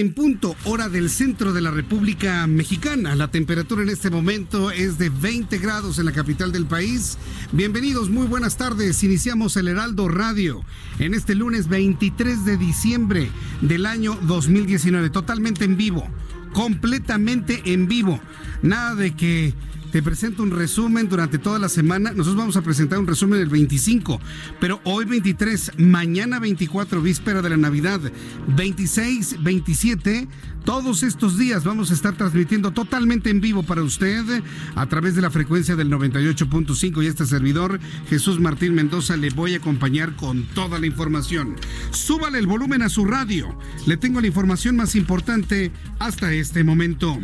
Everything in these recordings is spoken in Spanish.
En punto, hora del centro de la República Mexicana. La temperatura en este momento es de 20 grados en la capital del país. Bienvenidos, muy buenas tardes. Iniciamos el Heraldo Radio en este lunes 23 de diciembre del año 2019, totalmente en vivo, completamente en vivo. Nada de que te presento un resumen durante toda la semana. Nosotros vamos a presentar un resumen el 25, pero hoy 23, mañana 24, víspera de la Navidad, 26, 27. Todos estos días vamos a estar transmitiendo totalmente en vivo para usted a través de la frecuencia del 98.5 y este servidor, Jesús Martín Mendoza, le voy a acompañar con toda la información. Súbale el volumen a su radio. Le tengo la información más importante hasta este momento.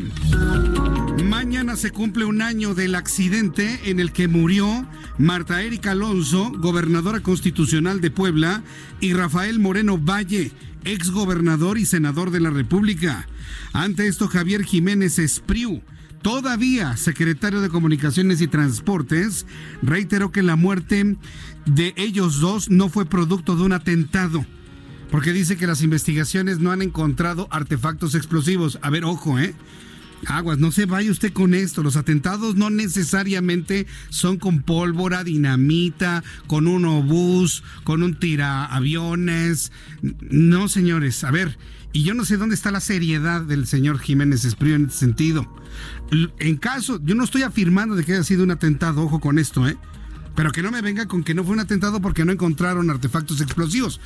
Mañana se cumple un año del accidente en el que murió Marta Erika Alonso, gobernadora constitucional de Puebla, y Rafael Moreno Valle, ex gobernador y senador de la República. Ante esto, Javier Jiménez Espriu, todavía secretario de Comunicaciones y Transportes, reiteró que la muerte de ellos dos no fue producto de un atentado. Porque dice que las investigaciones no han encontrado artefactos explosivos. A ver, ojo, ¿eh? Aguas, no se vaya usted con esto. Los atentados no necesariamente son con pólvora, dinamita, con un obús, con un tiraaviones. No, señores. A ver, y yo no sé dónde está la seriedad del señor Jiménez Espriu en este sentido. En caso, yo no estoy afirmando de que haya sido un atentado, ojo con esto, ¿eh? Pero que no me venga con que no fue un atentado porque no encontraron artefactos explosivos.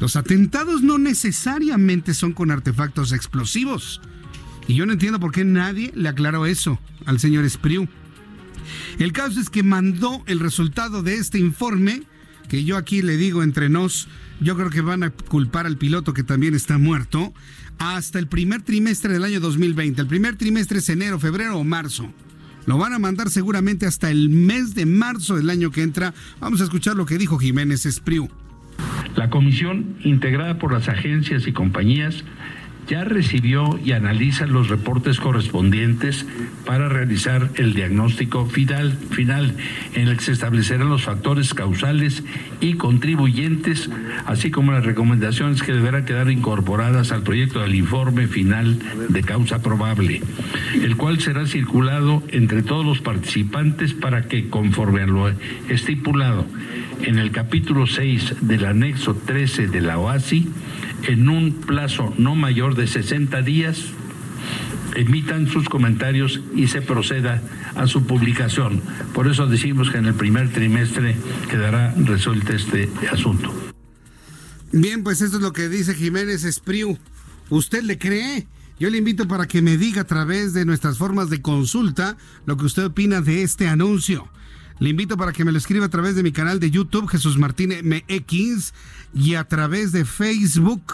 Los atentados no necesariamente son con artefactos explosivos. Y yo no entiendo por qué nadie le aclaró eso al señor Espriu. El caso es que mandó el resultado de este informe, que yo aquí le digo entre nos, yo creo que van a culpar al piloto que también está muerto, hasta el primer trimestre del año 2020. El primer trimestre es enero, febrero o marzo. Lo van a mandar seguramente hasta el mes de marzo del año que entra. Vamos a escuchar lo que dijo Jiménez Espriu. La comisión, integrada por las agencias y compañías, ya recibió y analiza los reportes correspondientes para realizar el diagnóstico final, final en el que se establecerán los factores causales y contribuyentes, así como las recomendaciones que deberán quedar incorporadas al proyecto del informe final de causa probable, el cual será circulado entre todos los participantes para que, conforme a lo estipulado en el capítulo 6 del anexo 13 de la OASI, en un plazo no mayor de 60 días emitan sus comentarios y se proceda a su publicación. Por eso decimos que en el primer trimestre quedará resuelto este asunto. Bien, pues esto es lo que dice Jiménez Espriu. ¿Usted le cree? Yo le invito para que me diga a través de nuestras formas de consulta lo que usted opina de este anuncio. Le invito para que me lo escriba a través de mi canal de YouTube, Jesús Martín MX, y a través de Facebook,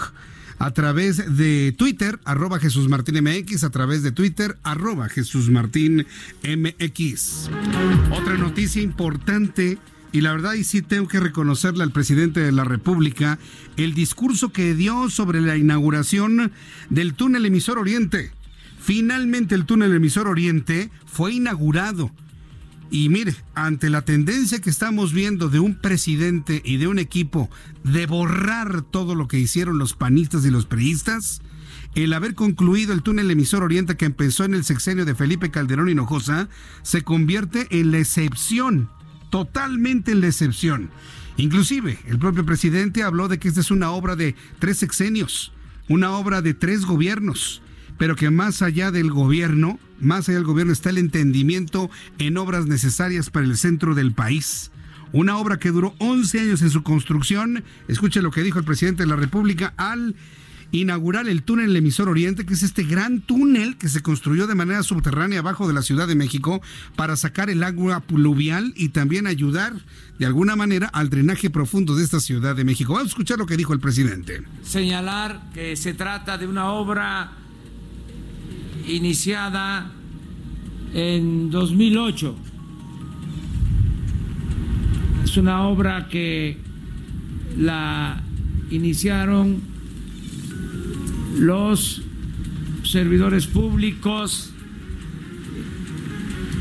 a través de Twitter, arroba Jesús Martín MX, a través de Twitter, arroba Jesús Martín MX. Otra noticia importante, y la verdad, y sí tengo que reconocerle al presidente de la República, el discurso que dio sobre la inauguración del túnel emisor Oriente. Finalmente el túnel emisor Oriente fue inaugurado y mire, ante la tendencia que estamos viendo de un presidente y de un equipo de borrar todo lo que hicieron los panistas y los priistas, el haber concluido el túnel emisor Oriente que empezó en el sexenio de Felipe Calderón Hinojosa se convierte en la excepción, totalmente en la excepción. Inclusive, el propio presidente habló de que esta es una obra de tres sexenios, una obra de tres gobiernos, pero que más allá del gobierno, más allá del gobierno está el entendimiento en obras necesarias para el centro del país. Una obra que duró 11 años en su construcción. Escuche lo que dijo el presidente de la República al inaugurar el túnel emisor Oriente, que es este gran túnel que se construyó de manera subterránea abajo de la Ciudad de México para sacar el agua pluvial y también ayudar de alguna manera al drenaje profundo de esta Ciudad de México. Vamos a escuchar lo que dijo el presidente. Señalar que se trata de una obra iniciada en 2008 es una obra que la iniciaron los servidores públicos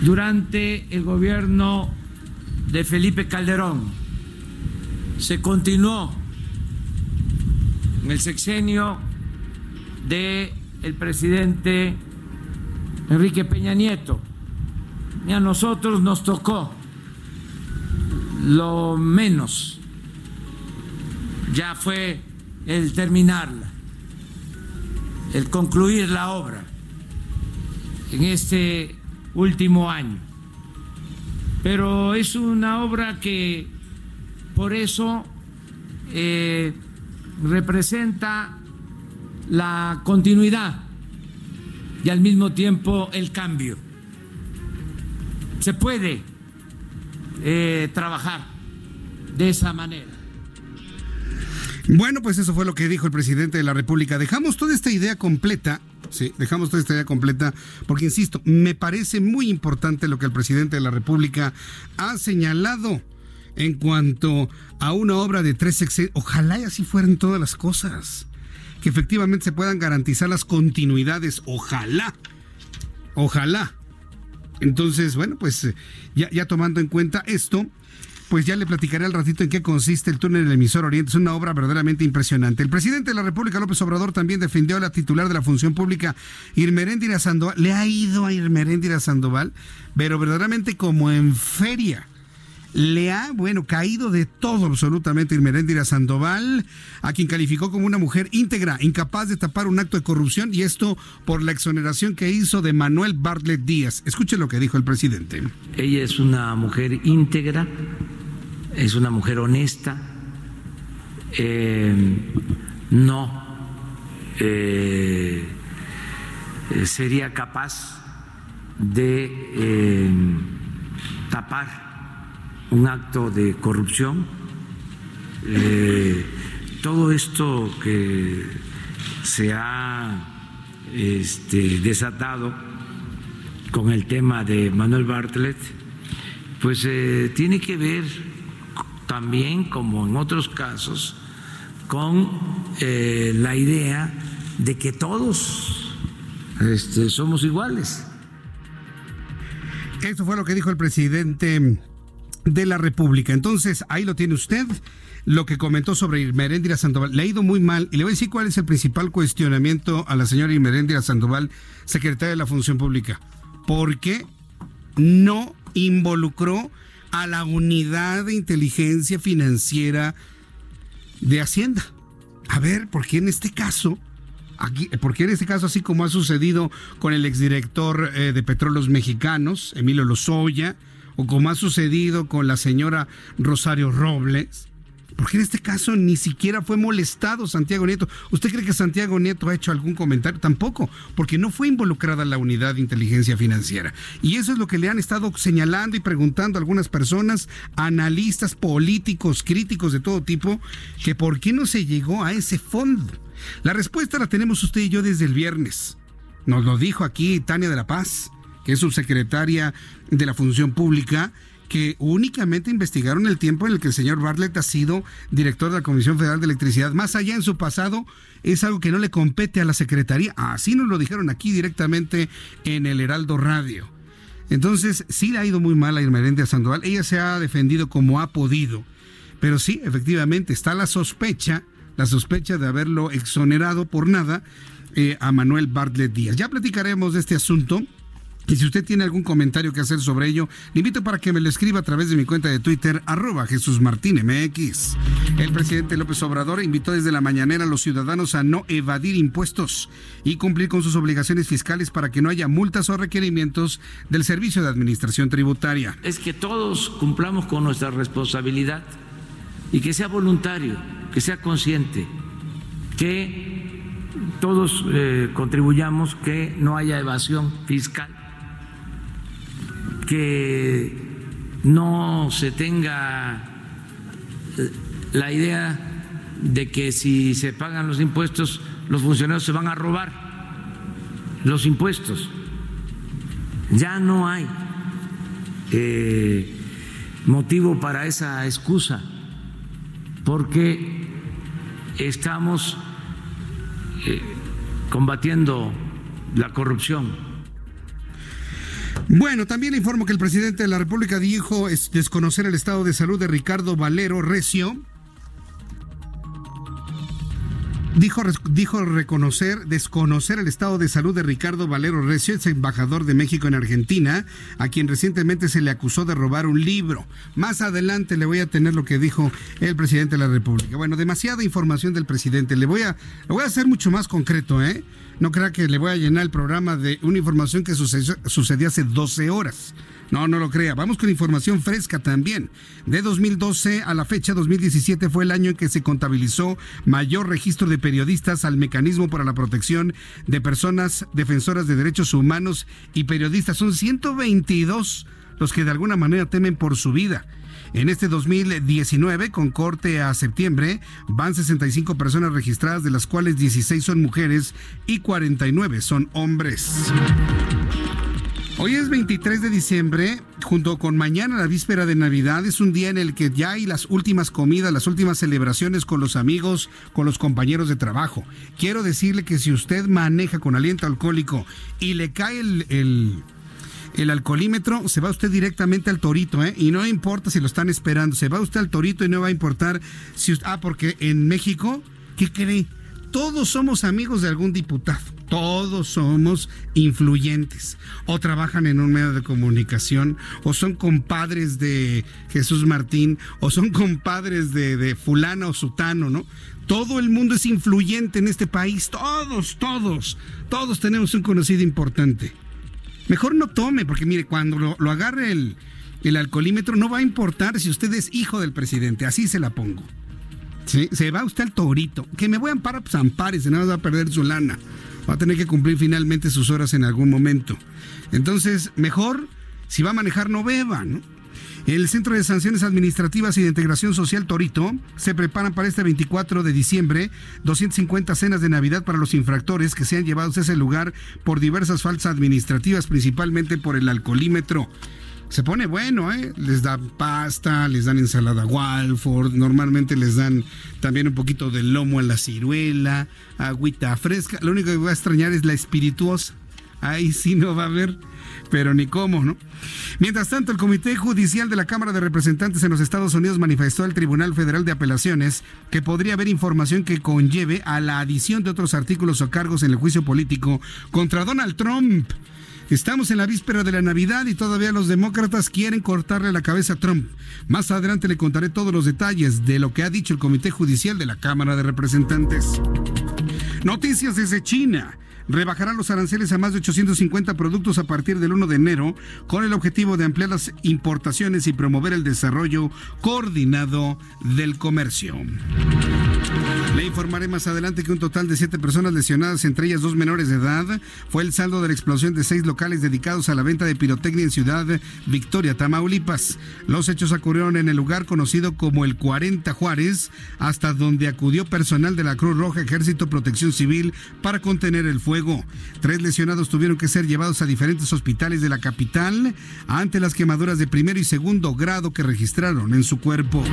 durante el gobierno de Felipe Calderón. Se continuó en el sexenio de el presidente Enrique Peña Nieto. Y a nosotros nos tocó lo menos ya fue el terminarla, el concluir la obra en este último año. Pero es una obra que por eso eh, representa la continuidad y al mismo tiempo el cambio. Se puede eh, trabajar de esa manera. Bueno, pues eso fue lo que dijo el presidente de la República. Dejamos toda esta idea completa Sí, dejamos toda esta idea completa, porque insisto, me parece muy importante lo que el presidente de la República ha señalado en cuanto a una obra de tres sexenios. Ojalá y así fueran todas las cosas, que efectivamente se puedan garantizar las continuidades. Ojalá, ojalá. Entonces, bueno, pues eh, ya, tomando en cuenta esto, pues ya le platicaré al ratito en qué consiste el túnel del emisor Oriente. Es una obra verdaderamente impresionante. El presidente de la República, López Obrador, también defendió a la titular de la función pública, Irmeréndira Sandoval. Le ha ido a Irmeréndira Sandoval, pero verdaderamente como en feria le ha, bueno, caído de todo absolutamente Irmeréndira Sandoval, a quien calificó como una mujer íntegra, incapaz de tapar un acto de corrupción, y esto por la exoneración que hizo de Manuel Bartlett Díaz. Escuche lo que dijo el presidente. Ella es una mujer íntegra, es una mujer honesta, eh, no eh, sería capaz de eh, tapar un acto de corrupción. Eh, todo esto que se ha este, desatado con el tema de Manuel Bartlett, pues eh, tiene que ver también, como en otros casos, con eh, la idea de que todos este, somos iguales. Eso fue lo que dijo el presidente de la República. Entonces, ahí lo tiene usted, lo que comentó sobre Irmeréndira Sandoval. Le ha ido muy mal y le voy a decir cuál es el principal cuestionamiento a la señora Irmeréndira Sandoval, secretaria de la Función Pública. ¿Por qué no involucró a la unidad de inteligencia financiera de Hacienda? A ver, ¿por qué en este caso... Porque en este caso, así como ha sucedido con el exdirector eh, de Petróleos Mexicanos, Emilio Lozoya, o como ha sucedido con la señora Rosario Robles, porque en este caso ni siquiera fue molestado Santiago Nieto. ¿Usted cree que Santiago Nieto ha hecho algún comentario? Tampoco, porque no fue involucrada la unidad de inteligencia financiera. Y eso es lo que le han estado señalando y preguntando a algunas personas, analistas, políticos, críticos de todo tipo, que por qué no se llegó a ese fondo. La respuesta la tenemos usted y yo desde el viernes. Nos lo dijo aquí Tania de la Paz que es subsecretaria de la Función Pública, que únicamente investigaron el tiempo en el que el señor Bartlett ha sido director de la Comisión Federal de Electricidad. Más allá en su pasado, es algo que no le compete a la Secretaría. Así nos lo dijeron aquí directamente en el Heraldo Radio. Entonces, sí le ha ido muy mal a Irmeréndez Sandoval. Ella se ha defendido como ha podido. Pero sí, efectivamente, está la sospecha, la sospecha de haberlo exonerado por nada eh, a Manuel Bartlett Díaz. Ya platicaremos de este asunto. Y si usted tiene algún comentario que hacer sobre ello, le invito para que me lo escriba a través de mi cuenta de Twitter, arroba Jesús Martín MX. El presidente López Obrador invitó desde la mañanera a los ciudadanos a no evadir impuestos y cumplir con sus obligaciones fiscales para que no haya multas o requerimientos del Servicio de Administración Tributaria. Es que todos cumplamos con nuestra responsabilidad y que sea voluntario, que sea consciente, que todos eh, contribuyamos, que no haya evasión fiscal que no se tenga eh, la idea de que si se pagan los impuestos, los funcionarios se van a robar los impuestos. Ya no hay eh, motivo para esa excusa, porque estamos eh, combatiendo la corrupción bueno, también le informo que el presidente de la República dijo es desconocer el estado de salud de Ricardo Valero Recio. Dijo, dijo reconocer, desconocer el estado de salud de Ricardo Valero Recio, ex embajador de México en Argentina, a quien recientemente se le acusó de robar un libro. Más adelante le voy a tener lo que dijo el presidente de la República. Bueno, demasiada información del presidente. Le voy a, voy a hacer mucho más concreto, ¿eh? No crea que le voy a llenar el programa de una información que sucedió, hace 12 horas. No, no lo crea. Vamos con información fresca también. De 2012 a la fecha 2017 fue el año en que se contabilizó mayor registro de periodistas al mecanismo para la protección de personas defensoras de derechos humanos y periodistas. Son 122 los que de alguna manera temen por su vida. En este 2019, con corte a septiembre, van 65 personas registradas, de las cuales 16 son mujeres y 49 son hombres. Hoy es 23 de diciembre, junto con mañana, la víspera de Navidad, es un día en el que ya hay las últimas comidas, las últimas celebraciones con los amigos, con los compañeros de trabajo. Quiero decirle que si usted maneja con aliento alcohólico y le cae el el alcoholímetro, se va usted directamente al torito, ¿eh? Y no importa si lo están esperando, se va usted al torito y no va a importar si usted, ah, porque en México, ¿qué cree? Todos somos amigos de algún diputado, todos somos influyentes, o trabajan en un medio de comunicación, o son compadres de Jesús Martín, o son compadres de, de fulano o sutano, ¿no? Todo el mundo es influyente en este país, todos, todos, todos tenemos un conocido importante. Mejor no tome, porque mire, cuando lo, agarre el, el, alcoholímetro, no va a importar si usted es hijo del presidente, así se la pongo. Se va usted al torito. Que me voy a amparar, pues ampárese, nada va a perder su lana. Va a tener que cumplir finalmente sus horas en algún momento. Entonces, mejor, si va a manejar, no beba, ¿no? El Centro de Sanciones Administrativas y de Integración Social Torito se preparan para este 24 de diciembre 250 cenas de Navidad para los infractores que sean llevados a ese lugar por diversas falsas administrativas, principalmente por el alcoholímetro se pone bueno, ¿eh? Les dan pasta, les dan ensalada Walford, normalmente les dan también un poquito de lomo a la ciruela, agüita fresca. Lo único que voy a extrañar es la espirituosa. Ahí sí no va a haber pero ni cómo, ¿no? Mientras tanto, el Comité Judicial de la Cámara de Representantes en los Estados Unidos manifestó al Tribunal Federal de Apelaciones que podría haber información que conlleve a la adición de otros artículos o cargos en el juicio político contra Donald Trump. Estamos en la víspera de la Navidad y todavía los demócratas quieren cortarle la cabeza a Trump. Más adelante le contaré todos los detalles de lo que ha dicho el Comité Judicial de la Cámara de Representantes. Noticias desde China rebajará los aranceles a más de 850 productos a partir del 1 de enero con el objetivo de ampliar las importaciones y promover el desarrollo coordinado del comercio. Le informaré más adelante que un total de siete personas lesionadas, entre ellas dos menores de edad, fue el saldo de la explosión de seis locales dedicados a la venta de pirotecnia en Ciudad Victoria, Tamaulipas. Los hechos ocurrieron en el lugar conocido como el 40 Juárez, hasta donde acudió personal de la Cruz Roja, Ejército, Protección Civil para contener el fuego. Tres lesionados tuvieron que ser llevados a diferentes hospitales de la capital ante las quemaduras de primero y segundo grado que registraron en su cuerpo.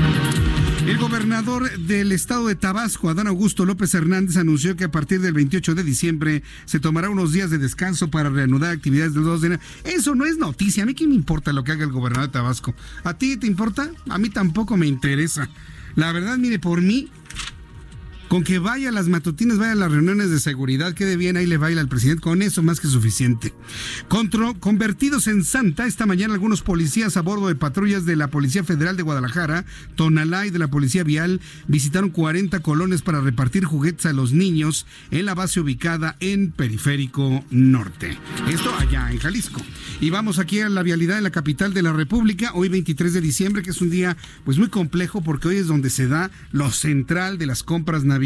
El gobernador del estado de Tabasco, Adán Augusto López Hernández, anunció que a partir del 28 de diciembre se tomará unos días de descanso para reanudar actividades del 2 de enero. Eso no es noticia. A mí qué me importa lo que haga el gobernador de Tabasco. ¿A ti te importa? A mí tampoco me interesa. La verdad, mire, por mí, Con que vaya a las matutinas, vaya a las reuniones de seguridad, quede bien, ahí le baila al presidente. Con eso más que suficiente. convertidos en santa, esta mañana algunos policías a bordo de patrullas de la Policía Federal de Guadalajara, Tonalá y de la Policía Vial visitaron 40 colones para repartir juguetes a los niños en la base ubicada en Periférico Norte. Esto allá en Jalisco. Y vamos aquí a la vialidad en la capital de la República, hoy 23 de diciembre, que es un día pues muy complejo porque hoy es donde se da lo central de las compras navideñas.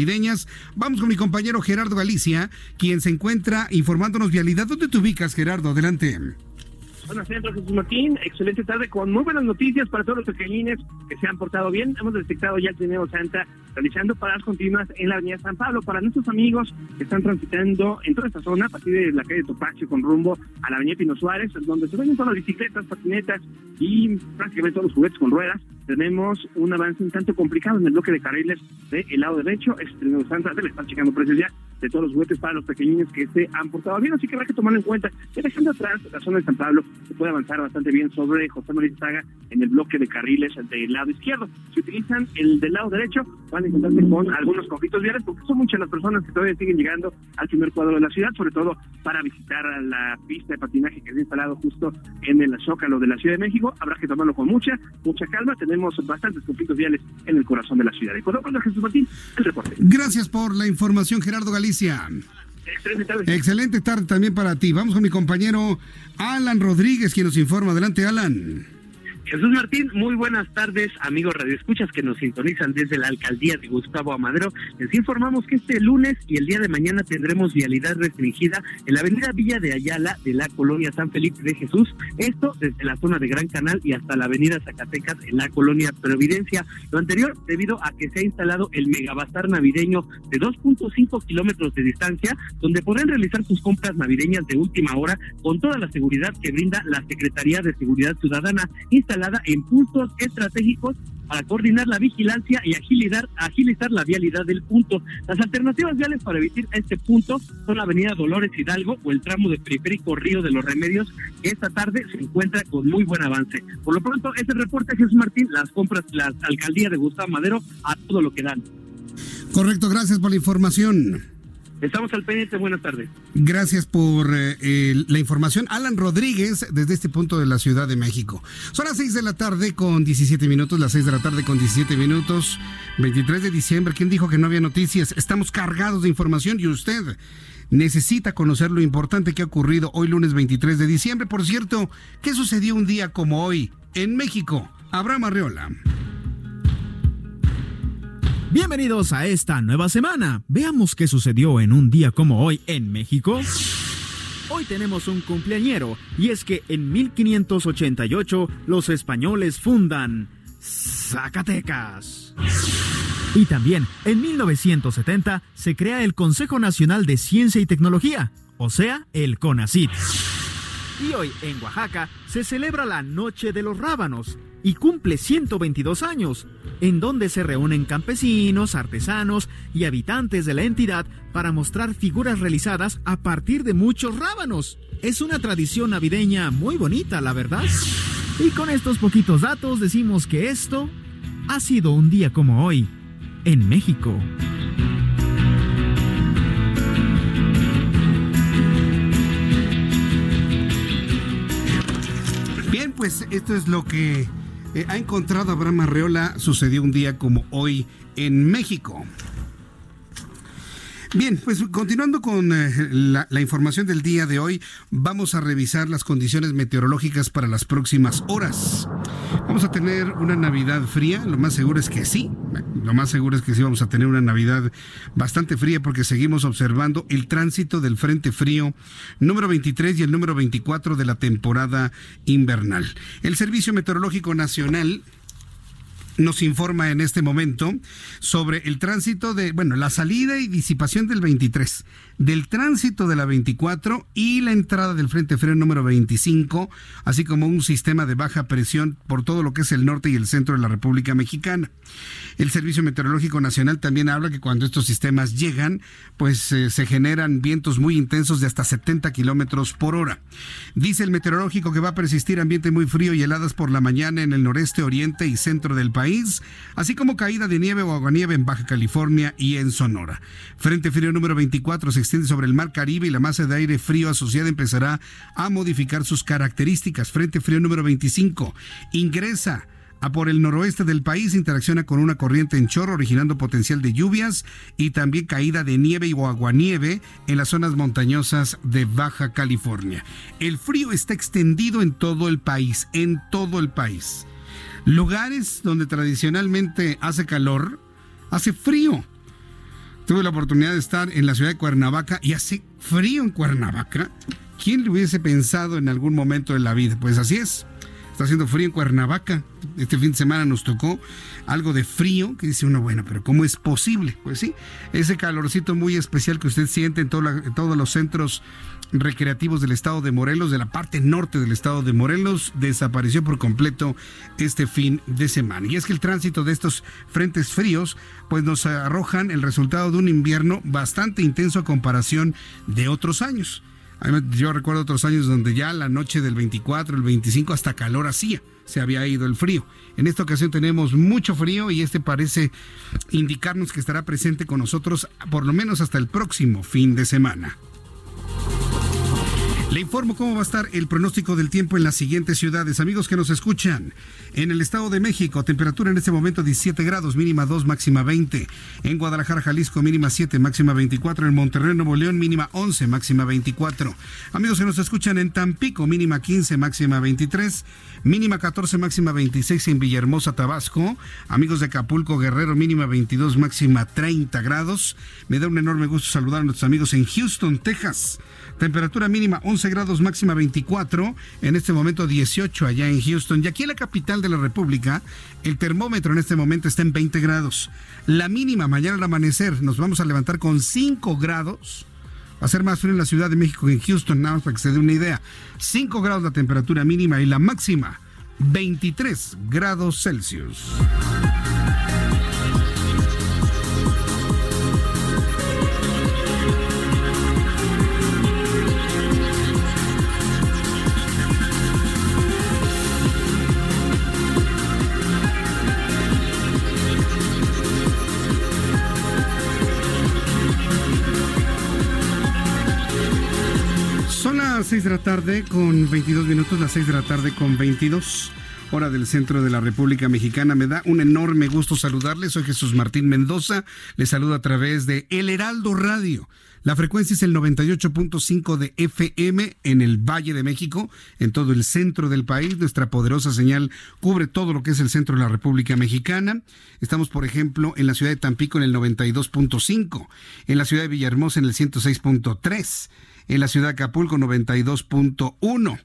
Vamos con mi compañero Gerardo Galicia, quien se encuentra informándonos vialidad. ¿Dónde te ubicas, Gerardo? Adelante. Buenas tardes, Jesús Martín. Excelente tarde con muy buenas noticias para todos los pequeñines que se han portado bien. Hemos detectado ya el Trineo Santa realizando paradas continuas en la avenida San Pablo para nuestros amigos que están transitando en toda esta zona, a partir de la calle Topacio con rumbo a la avenida Pino Suárez, donde se ven todas las bicicletas, patinetas y prácticamente todos los juguetes con ruedas. Tenemos un avance un tanto complicado en el bloque de carriles del lado derecho. Es Trineo Santa, debe estar checando precios ya de todos los juguetes para los pequeñines que se han portado bien, así que habrá que tomarlo en cuenta. Y dejando atrás la zona de San Pablo, se puede avanzar bastante bien sobre José María Saga en el bloque de carriles del lado izquierdo. Si utilizan el del lado derecho, van a encontrarse con algunos conflictos viales porque son muchas las personas que todavía siguen llegando al primer cuadro de la ciudad, sobre todo para visitar la pista de patinaje que se ha instalado justo en el Zócalo de la Ciudad de México. Habrá que tomarlo con mucha, mucha calma. Tenemos bastantes conflictos viales en el corazón de la ciudad. Lo tanto, Jesús Martín, el reporte. Gracias por la información, Gerardo Galicia. Excelente tarde. Excelente tarde también para ti. Vamos con mi compañero Alan Rodríguez, quien nos informa. Adelante, Alan. Jesús Martín, muy buenas tardes, amigos radioescuchas que nos sintonizan desde la alcaldía de Gustavo Amadero. Les informamos que este lunes y el día de mañana tendremos vialidad restringida en la avenida Villa de Ayala de la colonia San Felipe de Jesús. Esto desde la zona de Gran Canal y hasta la avenida Zacatecas en la colonia Providencia. Lo anterior debido a que se ha instalado el megabazar navideño de 2.5 kilómetros de distancia, donde podrán realizar sus compras navideñas de última hora con toda la seguridad que brinda la Secretaría de Seguridad Ciudadana en puntos estratégicos para coordinar la vigilancia y agilizar, agilizar la vialidad del punto. Las alternativas viales para evitar este punto son la avenida Dolores Hidalgo o el tramo de periférico Río de los Remedios, que esta tarde se encuentra con muy buen avance. Por lo pronto, este reporte, Jesús Martín, las compras, la alcaldía de Gustavo Madero a todo lo que dan. Correcto, gracias por la información. Estamos al pendiente, buenas tardes. Gracias por eh, la información. Alan Rodríguez, desde este punto de la Ciudad de México. Son las 6 de la tarde con 17 minutos, las 6 de la tarde con 17 minutos, 23 de diciembre. ¿Quién dijo que no había noticias? Estamos cargados de información y usted necesita conocer lo importante que ha ocurrido hoy lunes 23 de diciembre. Por cierto, ¿qué sucedió un día como hoy en México? Abraham Arreola. Bienvenidos a esta nueva semana. Veamos qué sucedió en un día como hoy en México. Hoy tenemos un cumpleañero y es que en 1588 los españoles fundan Zacatecas. Y también en 1970 se crea el Consejo Nacional de Ciencia y Tecnología, o sea, el CONACYT. Y hoy en Oaxaca se celebra la Noche de los Rábanos, y cumple 122 años, en donde se reúnen campesinos, artesanos y habitantes de la entidad para mostrar figuras realizadas a partir de muchos rábanos. Es una tradición navideña muy bonita, la verdad. Y con estos poquitos datos decimos que esto ha sido un día como hoy en México. Bien, pues esto es lo que eh, ha encontrado Abraham Arreola sucedió un día como hoy en México. Bien, pues continuando con eh, la, información del día de hoy, vamos a revisar las condiciones meteorológicas para las próximas horas. Vamos a tener una Navidad fría, lo más seguro es que sí, lo más seguro es que sí vamos a tener una Navidad bastante fría porque seguimos observando el tránsito del Frente Frío número 23 y el número 24 de la temporada invernal. El Servicio Meteorológico Nacional nos informa en este momento sobre el tránsito de, bueno, la salida y disipación del 23, del tránsito de la 24 y la entrada del Frente Frío número 25, así como un sistema de baja presión por todo lo que es el norte y el centro de la República Mexicana. El Servicio Meteorológico Nacional también habla que cuando estos sistemas llegan, pues eh, se generan vientos muy intensos de hasta 70 kilómetros por hora. Dice el meteorológico que va a persistir ambiente muy frío y heladas por la mañana en el noreste, oriente y centro del país así como caída de nieve o aguanieve en Baja California y en Sonora. Frente frío número 24 se extiende sobre el Mar Caribe y la masa de aire frío asociada empezará a modificar sus características. Frente frío número 25 ingresa a por el noroeste del país interacciona con una corriente en chorro originando potencial de lluvias y también caída de nieve o aguanieve en las zonas montañosas de Baja California. El frío está extendido en todo el país, en todo el país. Lugares donde tradicionalmente hace calor, hace frío. Tuve la oportunidad de estar en la ciudad de Cuernavaca y hace frío en Cuernavaca. ¿Quién le hubiese pensado en algún momento de la vida? Pues así es. Está haciendo frío en Cuernavaca. Este fin de semana nos tocó algo de frío, que dice uno, bueno, pero ¿cómo es posible? Pues sí, ese calorcito muy especial que usted siente en, todos los centros recreativos del estado de Morelos, de la parte norte del estado de Morelos, desapareció por completo este fin de semana. Y es que el tránsito de estos frentes fríos, pues nos arrojan el resultado de un invierno bastante intenso a comparación de otros años. Yo recuerdo otros años donde ya la noche del 24, el 25 hasta calor hacía, se había ido el frío. En esta ocasión tenemos mucho frío y este parece indicarnos que estará presente con nosotros por lo menos hasta el próximo fin de semana. Le informo cómo va a estar el pronóstico del tiempo en las siguientes ciudades. Amigos que nos escuchan, en el Estado de México, temperatura en este momento 17 grados, mínima 2, máxima 20. En Guadalajara, Jalisco, mínima 7, máxima 24. En Monterrey, Nuevo León, mínima 11, máxima 24. Amigos que nos escuchan en Tampico, mínima 15, máxima 23. Mínima 14, máxima 26 en Villahermosa, Tabasco. Amigos de Acapulco, Guerrero, mínima 22, máxima 30 grados. Me da un enorme gusto saludar a nuestros amigos en Houston, Texas. Temperatura mínima 11 grados, máxima 24. En este momento 18 allá en Houston. Y aquí en la capital de la República, el termómetro en este momento está en 20 grados. La mínima mañana al amanecer nos vamos a levantar con 5 grados. Va a ser más frío en la Ciudad de México que en Houston, nada más para que se dé una idea. 5 grados la temperatura mínima y la máxima 23 grados Celsius. Las 6 de la tarde con 22 minutos, las 6 de la tarde con 22 hora del centro de la República Mexicana. Me da un enorme gusto saludarles. Soy Jesús Martín Mendoza. Les saludo a través de El Heraldo Radio. La frecuencia es el 98.5 de FM en el Valle de México, en todo el centro del país. Nuestra poderosa señal cubre todo lo que es el centro de la República Mexicana. Estamos, por ejemplo, en la ciudad de Tampico en el 92.5, en la ciudad de Villahermosa en el 106.3 en la ciudad de Acapulco 92.1.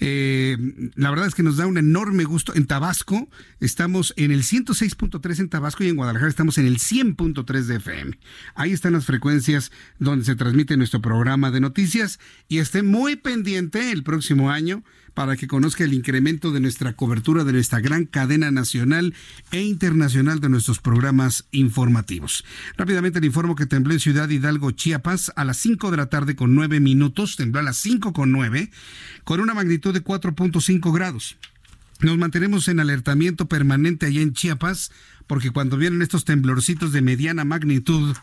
Eh, la verdad es que nos da un enorme gusto. En Tabasco estamos en el 106.3 en Tabasco y en Guadalajara estamos en el 100.3 de FM. Ahí están las frecuencias donde se transmite nuestro programa de noticias y esté muy pendiente el próximo año para que conozca el incremento de nuestra cobertura de nuestra gran cadena nacional e internacional de nuestros programas informativos. Rápidamente le informo que tembló en Ciudad Hidalgo, Chiapas, a las 5 de la tarde con 9 minutos, tembló a las 5 con 9, con una magnitud de 4.5 grados. Nos mantenemos en alertamiento permanente allá en Chiapas, porque cuando vienen estos temblorcitos de mediana magnitud,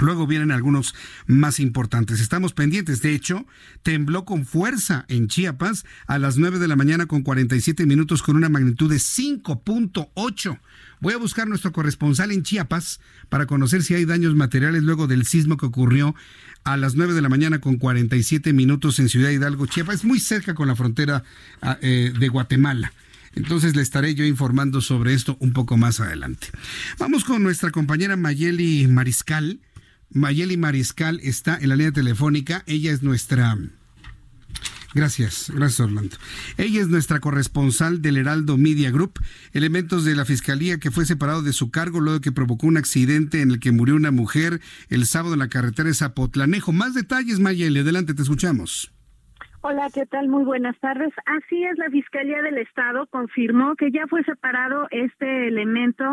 Luego vienen algunos más importantes. Estamos pendientes. De hecho, tembló con fuerza en Chiapas a las 9 de la mañana con 47 minutos con una magnitud de 5.8. Voy a buscar nuestro corresponsal en Chiapas para conocer si hay daños materiales luego del sismo que ocurrió a las 9 de la mañana con 47 minutos en Ciudad Hidalgo, Chiapas. Es muy cerca con la frontera ah, eh, de Guatemala. Entonces le estaré yo informando sobre esto un poco más adelante. Vamos con nuestra compañera Mayeli Mariscal Mayeli Mariscal está en la línea telefónica. Ella es nuestra... Gracias, gracias Orlando. Ella es nuestra corresponsal del Heraldo Media Group, elementos de la Fiscalía que fue separado de su cargo luego que provocó un accidente en el que murió una mujer el sábado en la carretera de Zapotlanejo. Más detalles, Mayeli, adelante, te escuchamos. Hola, ¿qué tal? Muy buenas tardes. Así es, la Fiscalía del Estado confirmó que ya fue separado este elemento,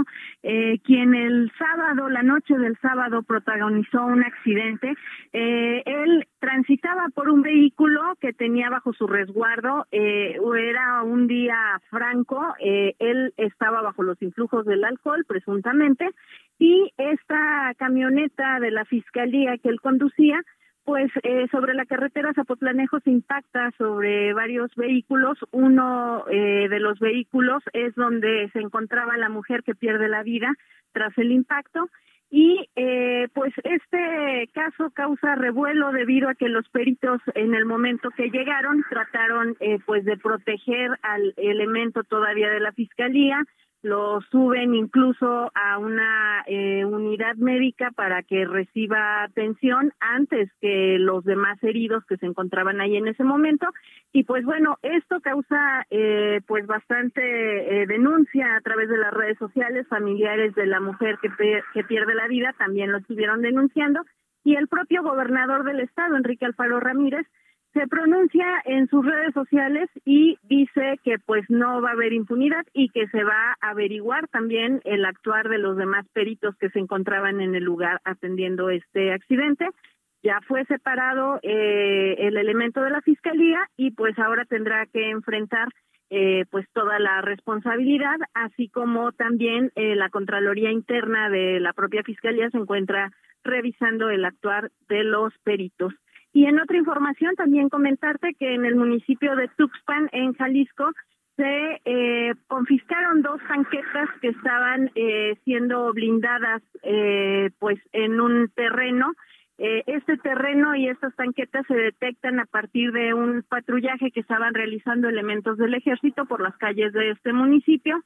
eh, quien el sábado, la noche del sábado, protagonizó un accidente. Eh, él transitaba por un vehículo que tenía bajo su resguardo, eh, era un día franco, eh, él estaba bajo los influjos del alcohol, presuntamente, y esta camioneta de la Fiscalía que él conducía, pues eh, sobre la carretera Zapotlanejo se impacta sobre varios vehículos. Uno eh, de los vehículos es donde se encontraba la mujer que pierde la vida tras el impacto. Y eh, pues este caso causa revuelo debido a que los peritos en el momento que llegaron trataron eh, pues de proteger al elemento todavía de la fiscalía, lo suben incluso a una eh, unidad médica para que reciba atención antes que los demás heridos que se encontraban ahí en ese momento. Y pues bueno esto causa eh, pues bastante eh, denuncia a través de las redes sociales familiares de la mujer que, que pierde la vida también lo estuvieron denunciando. Y el propio gobernador del estado Enrique Alfaro Ramírez se pronuncia en sus redes sociales y dice que pues no va a haber impunidad y que se va a averiguar también el actuar de los demás peritos que se encontraban en el lugar atendiendo este accidente. Ya fue separado eh, el elemento de la fiscalía y pues ahora tendrá que enfrentar eh, pues toda la responsabilidad, así como también eh, la Contraloría Interna de la propia Fiscalía se encuentra revisando el actuar de los peritos. Y en otra información también comentarte que en el municipio de Tuxpan, en Jalisco, se eh, confiscaron dos tanquetas que estaban eh, siendo blindadas eh, pues en un terreno. Eh, este terreno y estas tanquetas se detectan a partir de un patrullaje que estaban realizando elementos del ejército por las calles de este municipio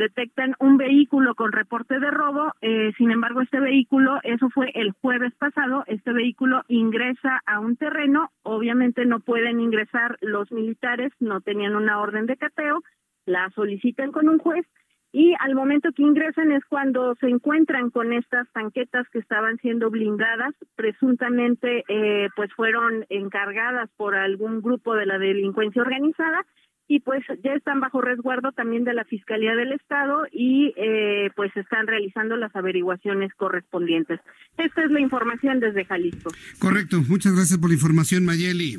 detectan un vehículo con reporte de robo, eh, sin embargo este vehículo, eso fue el jueves pasado, este vehículo ingresa a un terreno, obviamente no pueden ingresar los militares, no tenían una orden de cateo, la solicitan con un juez y al momento que ingresan es cuando se encuentran con estas tanquetas que estaban siendo blindadas, presuntamente eh, pues fueron encargadas por algún grupo de la delincuencia organizada y pues ya están bajo resguardo también de la Fiscalía del Estado y eh, pues están realizando las averiguaciones correspondientes. Esta es la información desde Jalisco. Correcto, muchas gracias por la información Mayeli.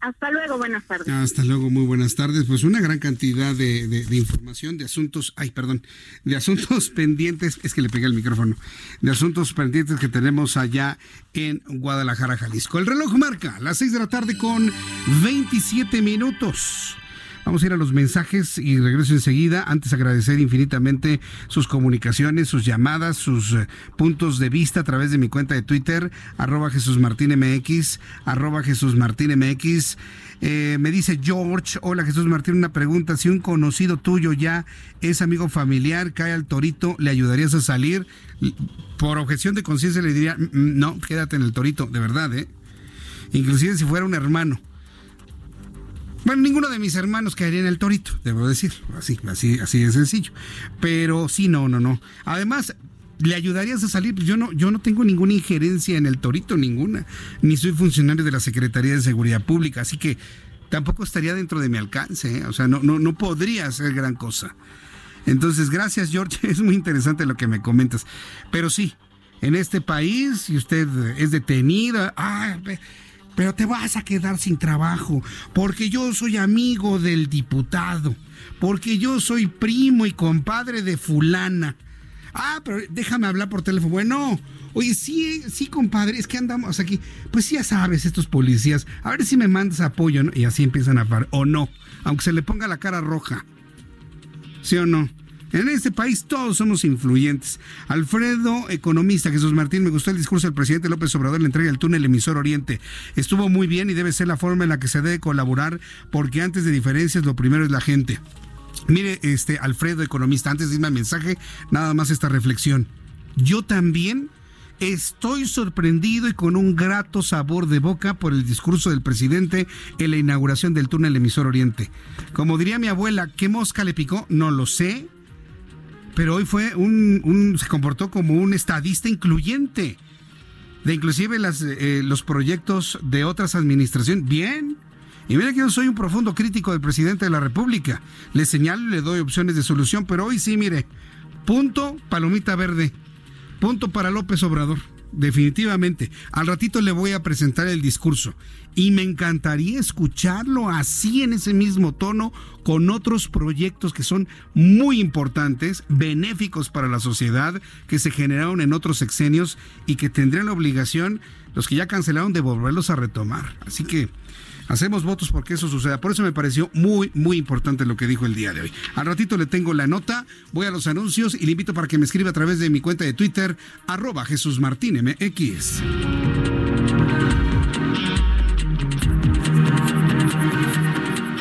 Hasta luego, buenas tardes. Hasta luego, muy buenas tardes. Pues una gran cantidad de, de, información, de asuntos, ay, perdón, de asuntos pendientes, es que le pegué el micrófono, de asuntos pendientes que tenemos allá en Guadalajara, Jalisco. El reloj marca las seis de la tarde con 27 minutos. Vamos a ir a los mensajes y regreso enseguida. Antes agradecer infinitamente sus comunicaciones, sus llamadas, sus eh, puntos de vista a través de mi cuenta de Twitter, arroba Jesús Martín MX, arroba Jesús Martín MX. Eh, me dice George, hola Jesús Martín, una pregunta. Si un conocido tuyo ya es amigo familiar, cae al torito, ¿le ayudarías a salir? Por objeción de conciencia le diría, mm, mm, no, quédate en el torito, de verdad, ¿eh? Inclusive si fuera un hermano. Bueno, ninguno de mis hermanos caería en el torito, debo decir, así, así, así de sencillo. Pero sí, no, no, no. Además, ¿le ayudarías a salir? Yo no, yo no tengo ninguna injerencia en el torito, ninguna. Ni soy funcionario de la Secretaría de Seguridad Pública, así que tampoco estaría dentro de mi alcance. ¿eh? O sea, no, no, no podría hacer gran cosa. Entonces, gracias, George. Es muy interesante lo que me comentas. Pero sí, en este país, si usted es detenida, ah, pero te vas a quedar sin trabajo, porque yo soy amigo del diputado, porque yo soy primo y compadre de fulana. Ah, pero déjame hablar por teléfono. Bueno, oye, sí, sí, compadre, es que andamos aquí. Pues ya sabes, estos policías, a ver si me mandas apoyo, ¿no? Y así empiezan a hablar, o no, aunque se le ponga la cara roja. ¿Sí o no? En este país todos somos influyentes. Alfredo, economista, Jesús Martín, me gustó el discurso del presidente López Obrador en la entrega del túnel emisor Oriente. Estuvo muy bien y debe ser la forma en la que se debe colaborar porque antes de diferencias lo primero es la gente. Mire, este Alfredo, economista, antes de irme al mensaje, nada más esta reflexión. Yo también Estoy sorprendido y con un grato sabor de boca por el discurso del presidente en la inauguración del túnel emisor Oriente. Como diría mi abuela, ¿qué mosca le picó? No lo sé, pero hoy fue un, se comportó como un estadista incluyente de inclusive las, eh, los proyectos de otras administraciones. Bien, Y mire que yo soy un profundo crítico del presidente de la República. Le señalo y le doy opciones de solución, pero hoy sí, mire, punto, palomita verde, punto para López Obrador. Definitivamente. Al ratito le voy a presentar el discurso y me encantaría escucharlo así en ese mismo tono con otros proyectos que son muy importantes, benéficos para la sociedad, que se generaron en otros sexenios y que tendrían la obligación, los que ya cancelaron, de volverlos a retomar. Así que Hacemos votos porque eso suceda. Por eso me pareció muy, muy importante lo que dijo el día de hoy. Al ratito le tengo la nota, voy a los anuncios y le invito para que me escriba a través de mi cuenta de Twitter, arroba Jesús Martín MX.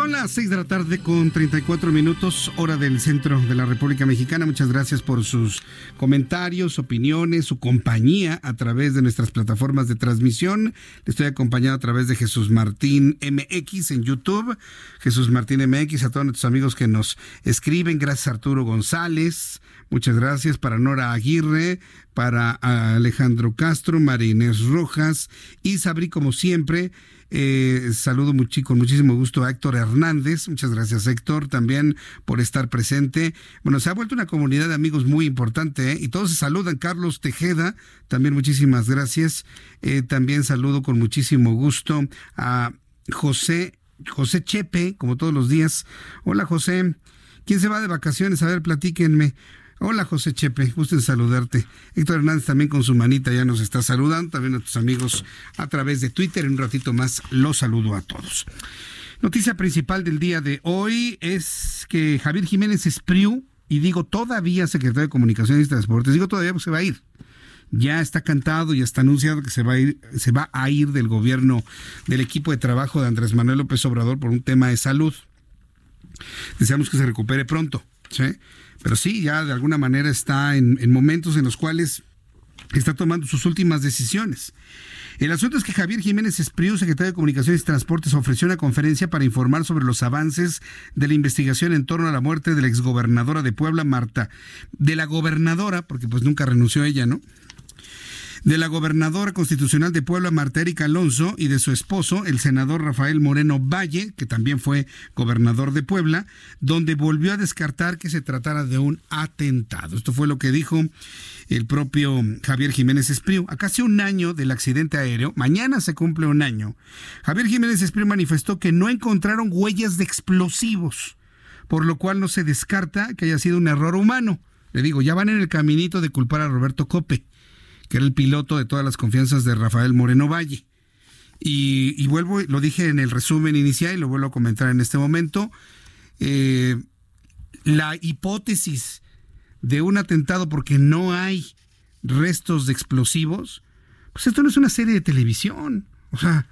Son las 6 de la tarde con 34 minutos, hora del centro de la República Mexicana. Muchas gracias por sus comentarios, opiniones, su compañía a través de nuestras plataformas de transmisión. Estoy acompañado a través de Jesús Martín MX en YouTube. Jesús Martín MX, a todos nuestros amigos que nos escriben. Gracias Arturo González. Muchas gracias para Nora Aguirre, para Alejandro Castro, María Inés Rojas y Sabri, como siempre. Eh, saludo con muchísimo gusto a Héctor Hernández. Muchas gracias, Héctor, también por estar presente. Bueno, se ha vuelto una comunidad de amigos muy importante ¿eh? y todos se saludan. Carlos Tejeda, también muchísimas gracias. Eh, también saludo con muchísimo gusto a José, José Chepe, como todos los días. Hola, José. ¿Quién se va de vacaciones? A ver, platíquenme. Hola José Chepe, gusto en saludarte. Héctor Hernández también con su manita ya nos está saludando, también a tus amigos a través de Twitter. En un ratito más los saludo a todos. Noticia principal del día de hoy es que Javier Jiménez Espriu, y digo todavía secretario de Comunicaciones y Transportes, digo todavía porque se va a ir. Ya está cantado, ya está anunciado que se va a ir, se va a ir del gobierno, del equipo de trabajo de Andrés Manuel López Obrador por un tema de salud. Deseamos que se recupere pronto. ¿sí? Pero sí, ya de alguna manera está en, momentos en los cuales está tomando sus últimas decisiones. El asunto es que Javier Jiménez Espriu, secretario de Comunicaciones y Transportes, ofreció una conferencia para informar sobre los avances de la investigación en torno a la muerte de la exgobernadora de Puebla, Marta, de la gobernadora, porque pues nunca renunció ella, ¿no? De la gobernadora constitucional de Puebla, Marta Erika Alonso, y de su esposo, el senador Rafael Moreno Valle, que también fue gobernador de Puebla, donde volvió a descartar que se tratara de un atentado. Esto fue lo que dijo el propio Javier Jiménez Espriu. A casi un año del accidente aéreo, mañana se cumple un año, Javier Jiménez Espriu manifestó que no encontraron huellas de explosivos, por lo cual no se descarta que haya sido un error humano. Le digo, ya van en el caminito de culpar a Roberto Cope que era el piloto de todas las confianzas de Rafael Moreno Valle. Y, vuelvo, lo dije en el resumen inicial y lo vuelvo a comentar en este momento. Eh, la hipótesis de un atentado porque no hay restos de explosivos, pues esto no es una serie de televisión. O sea,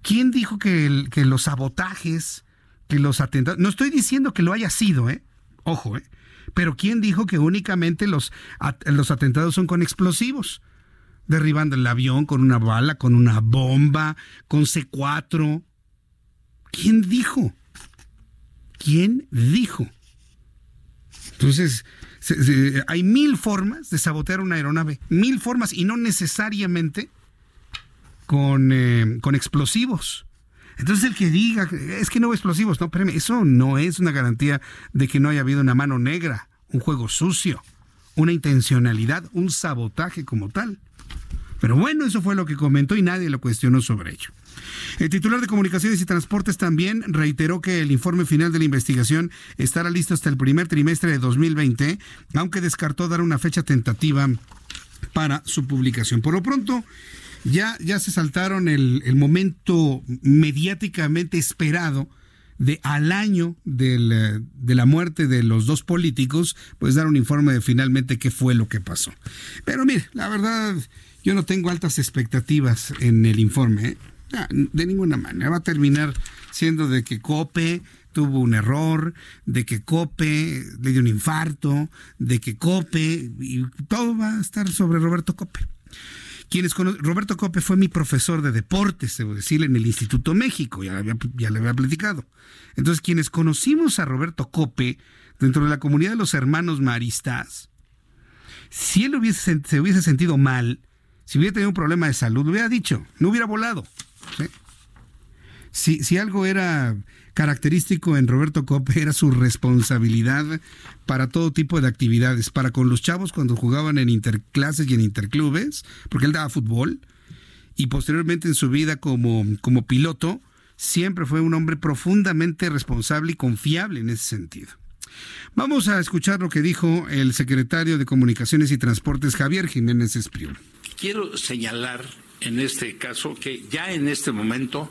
¿quién dijo que, que los sabotajes, que los atentados, no estoy diciendo que lo haya sido, ¿eh? Ojo, ¿eh? Pero ¿quién dijo que únicamente los, los atentados son con explosivos? derribando el avión con una bala, con una bomba, con C4. ¿Quién dijo? ¿Quién dijo? Entonces, hay mil formas de sabotear una aeronave, mil formas y no necesariamente con, eh, con explosivos. Entonces el que diga, es que no hubo explosivos, no, espérame, eso no es una garantía de que no haya habido una mano negra, un juego sucio, una intencionalidad, un sabotaje como tal. Pero bueno, eso fue lo que comentó y nadie lo cuestionó sobre ello. El titular de Comunicaciones y Transportes también reiteró que el informe final de la investigación estará listo hasta el primer trimestre de 2020, aunque descartó dar una fecha tentativa para su publicación. Por lo pronto, ya, ya se saltaron el, momento mediáticamente esperado de al año de la muerte de los dos políticos, pues dar un informe de finalmente qué fue lo que pasó. Pero mire, la verdad, yo no tengo altas expectativas en el informe. ¿eh? de ninguna manera. Va a terminar siendo de que Cope tuvo un error, de que Cope le dio un infarto, de que Cope, y todo va a estar sobre Roberto Cope. Quienes Roberto Cope fue mi profesor de deportes, debo decirle, en el Instituto México, ya, ya le había platicado. Entonces, quienes conocimos a Roberto Cope dentro de la comunidad de los hermanos maristas, si él hubiese, se hubiese sentido mal, si hubiera tenido un problema de salud, lo hubiera dicho, no hubiera volado. Si, si algo era característico en Roberto Cope era su responsabilidad para todo tipo de actividades, para con los chavos cuando jugaban en interclases y en interclubes, porque él daba fútbol, y posteriormente en su vida como, como piloto, siempre fue un hombre profundamente responsable y confiable en ese sentido. Vamos a escuchar lo que dijo el secretario de Comunicaciones y Transportes, Javier Jiménez Espriu. Quiero señalar en este caso que ya en este momento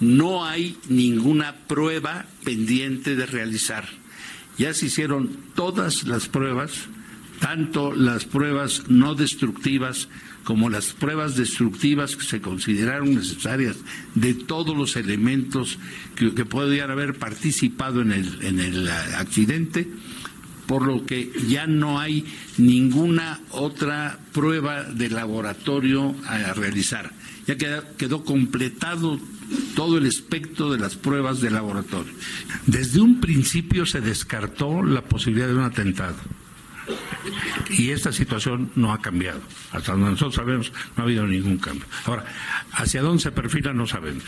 no hay ninguna prueba pendiente de realizar. Ya se hicieron todas las pruebas, tanto las pruebas no destructivas como las pruebas destructivas que se consideraron necesarias de todos los elementos que, que podían haber participado en el, en el accidente por lo que ya no hay ninguna otra prueba de laboratorio a realizar. Ya quedó, completado todo el espectro de las pruebas de laboratorio. Desde un principio se descartó la posibilidad de un atentado. Y esta situación no ha cambiado. Hasta donde nosotros sabemos, no ha habido ningún cambio. Ahora, hacia dónde se perfila no sabemos.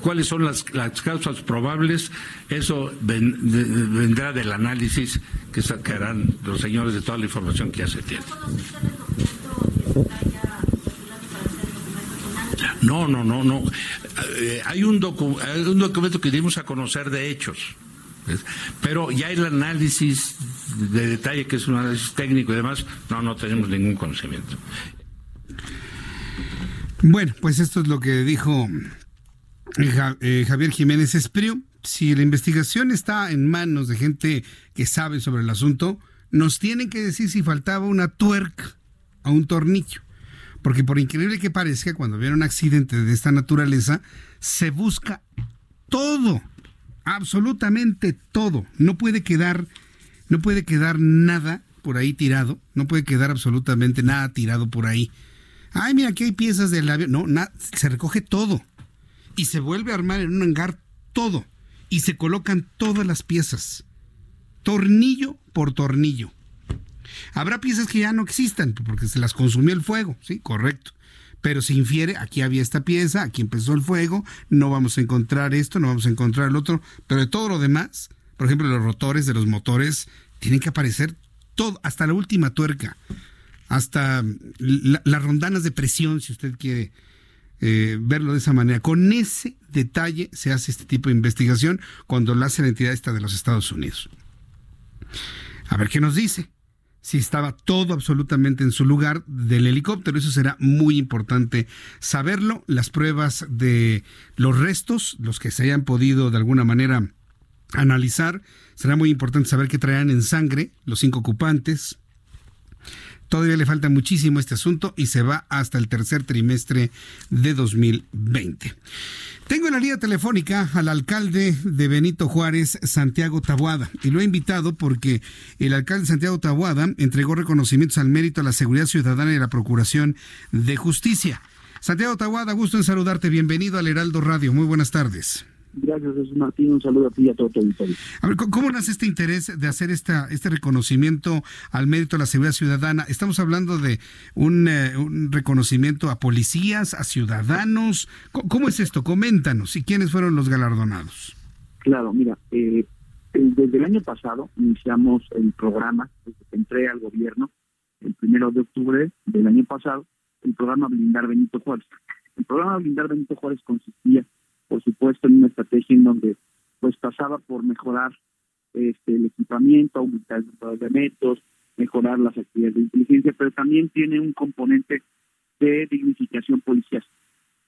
¿Cuáles son las, causas probables? Eso vendrá del análisis que sacarán los señores de toda la información que ya se tiene. No, no, no, no. Eh, hay, un hay un documento que dimos a conocer de hechos. Pero ya el análisis de detalle, que es un análisis técnico y demás, no, no tenemos ningún conocimiento. Bueno, pues esto es lo que dijo eh, eh, Javier Jiménez Espriu. Si la investigación está en manos de gente que sabe sobre el asunto, nos tienen que decir si faltaba una tuerca a un tornillo. Porque por increíble que parezca, cuando viene un accidente de esta naturaleza, se busca todo, absolutamente todo. No puede quedar, no puede quedar nada por ahí tirado, no puede quedar absolutamente nada tirado por ahí ay, mira, aquí hay piezas del avión. No, se recoge todo. Y se vuelve a armar en un hangar todo. Y se colocan todas las piezas. Tornillo por tornillo. Habrá piezas que ya no existan porque se las consumió el fuego, sí, correcto. Pero se infiere, aquí había esta pieza, aquí empezó el fuego, no vamos a encontrar esto, no vamos a encontrar el otro, pero de todo lo demás, por ejemplo, los rotores de los motores, tienen que aparecer todo, hasta la última tuerca hasta las rondanas de presión, si usted quiere eh, verlo de esa manera. Con ese detalle se hace este tipo de investigación cuando lo hace la entidad de los Estados Unidos. A ver qué nos dice. Si estaba todo absolutamente en su lugar del helicóptero, eso será muy importante saberlo. Las pruebas de los restos, los que se hayan podido de alguna manera analizar, será muy importante saber qué traían en sangre los cinco ocupantes, Todavía le falta muchísimo este asunto y se va hasta el tercer trimestre de 2020. Tengo en la línea telefónica al alcalde de Benito Juárez, Santiago Tabuada, y lo he invitado porque el alcalde Santiago Tabuada entregó reconocimientos al mérito a la seguridad ciudadana y a la Procuración de Justicia. Santiago Tabuada, gusto en saludarte. Bienvenido al Heraldo Radio. Muy buenas tardes. Gracias, Jesús Martín. Un saludo a ti y a todo tu auditorio. A ver, ¿cómo nace este interés de hacer esta, este reconocimiento al mérito a la seguridad ciudadana? Estamos hablando de un, eh, un reconocimiento a policías, a ciudadanos. ¿Cómo, es esto? Coméntanos. ¿Y quiénes fueron los galardonados? Claro, mira, eh, desde el año pasado iniciamos el programa, desde que entré al gobierno, el primero de octubre del año pasado, el programa Blindar Benito Juárez. El programa Blindar Benito Juárez consistía por supuesto, en una estrategia en donde pues pasaba por mejorar este, el equipamiento, aumentar el número de métodos, mejorar las actividades de inteligencia, pero también tiene un componente de dignificación policial.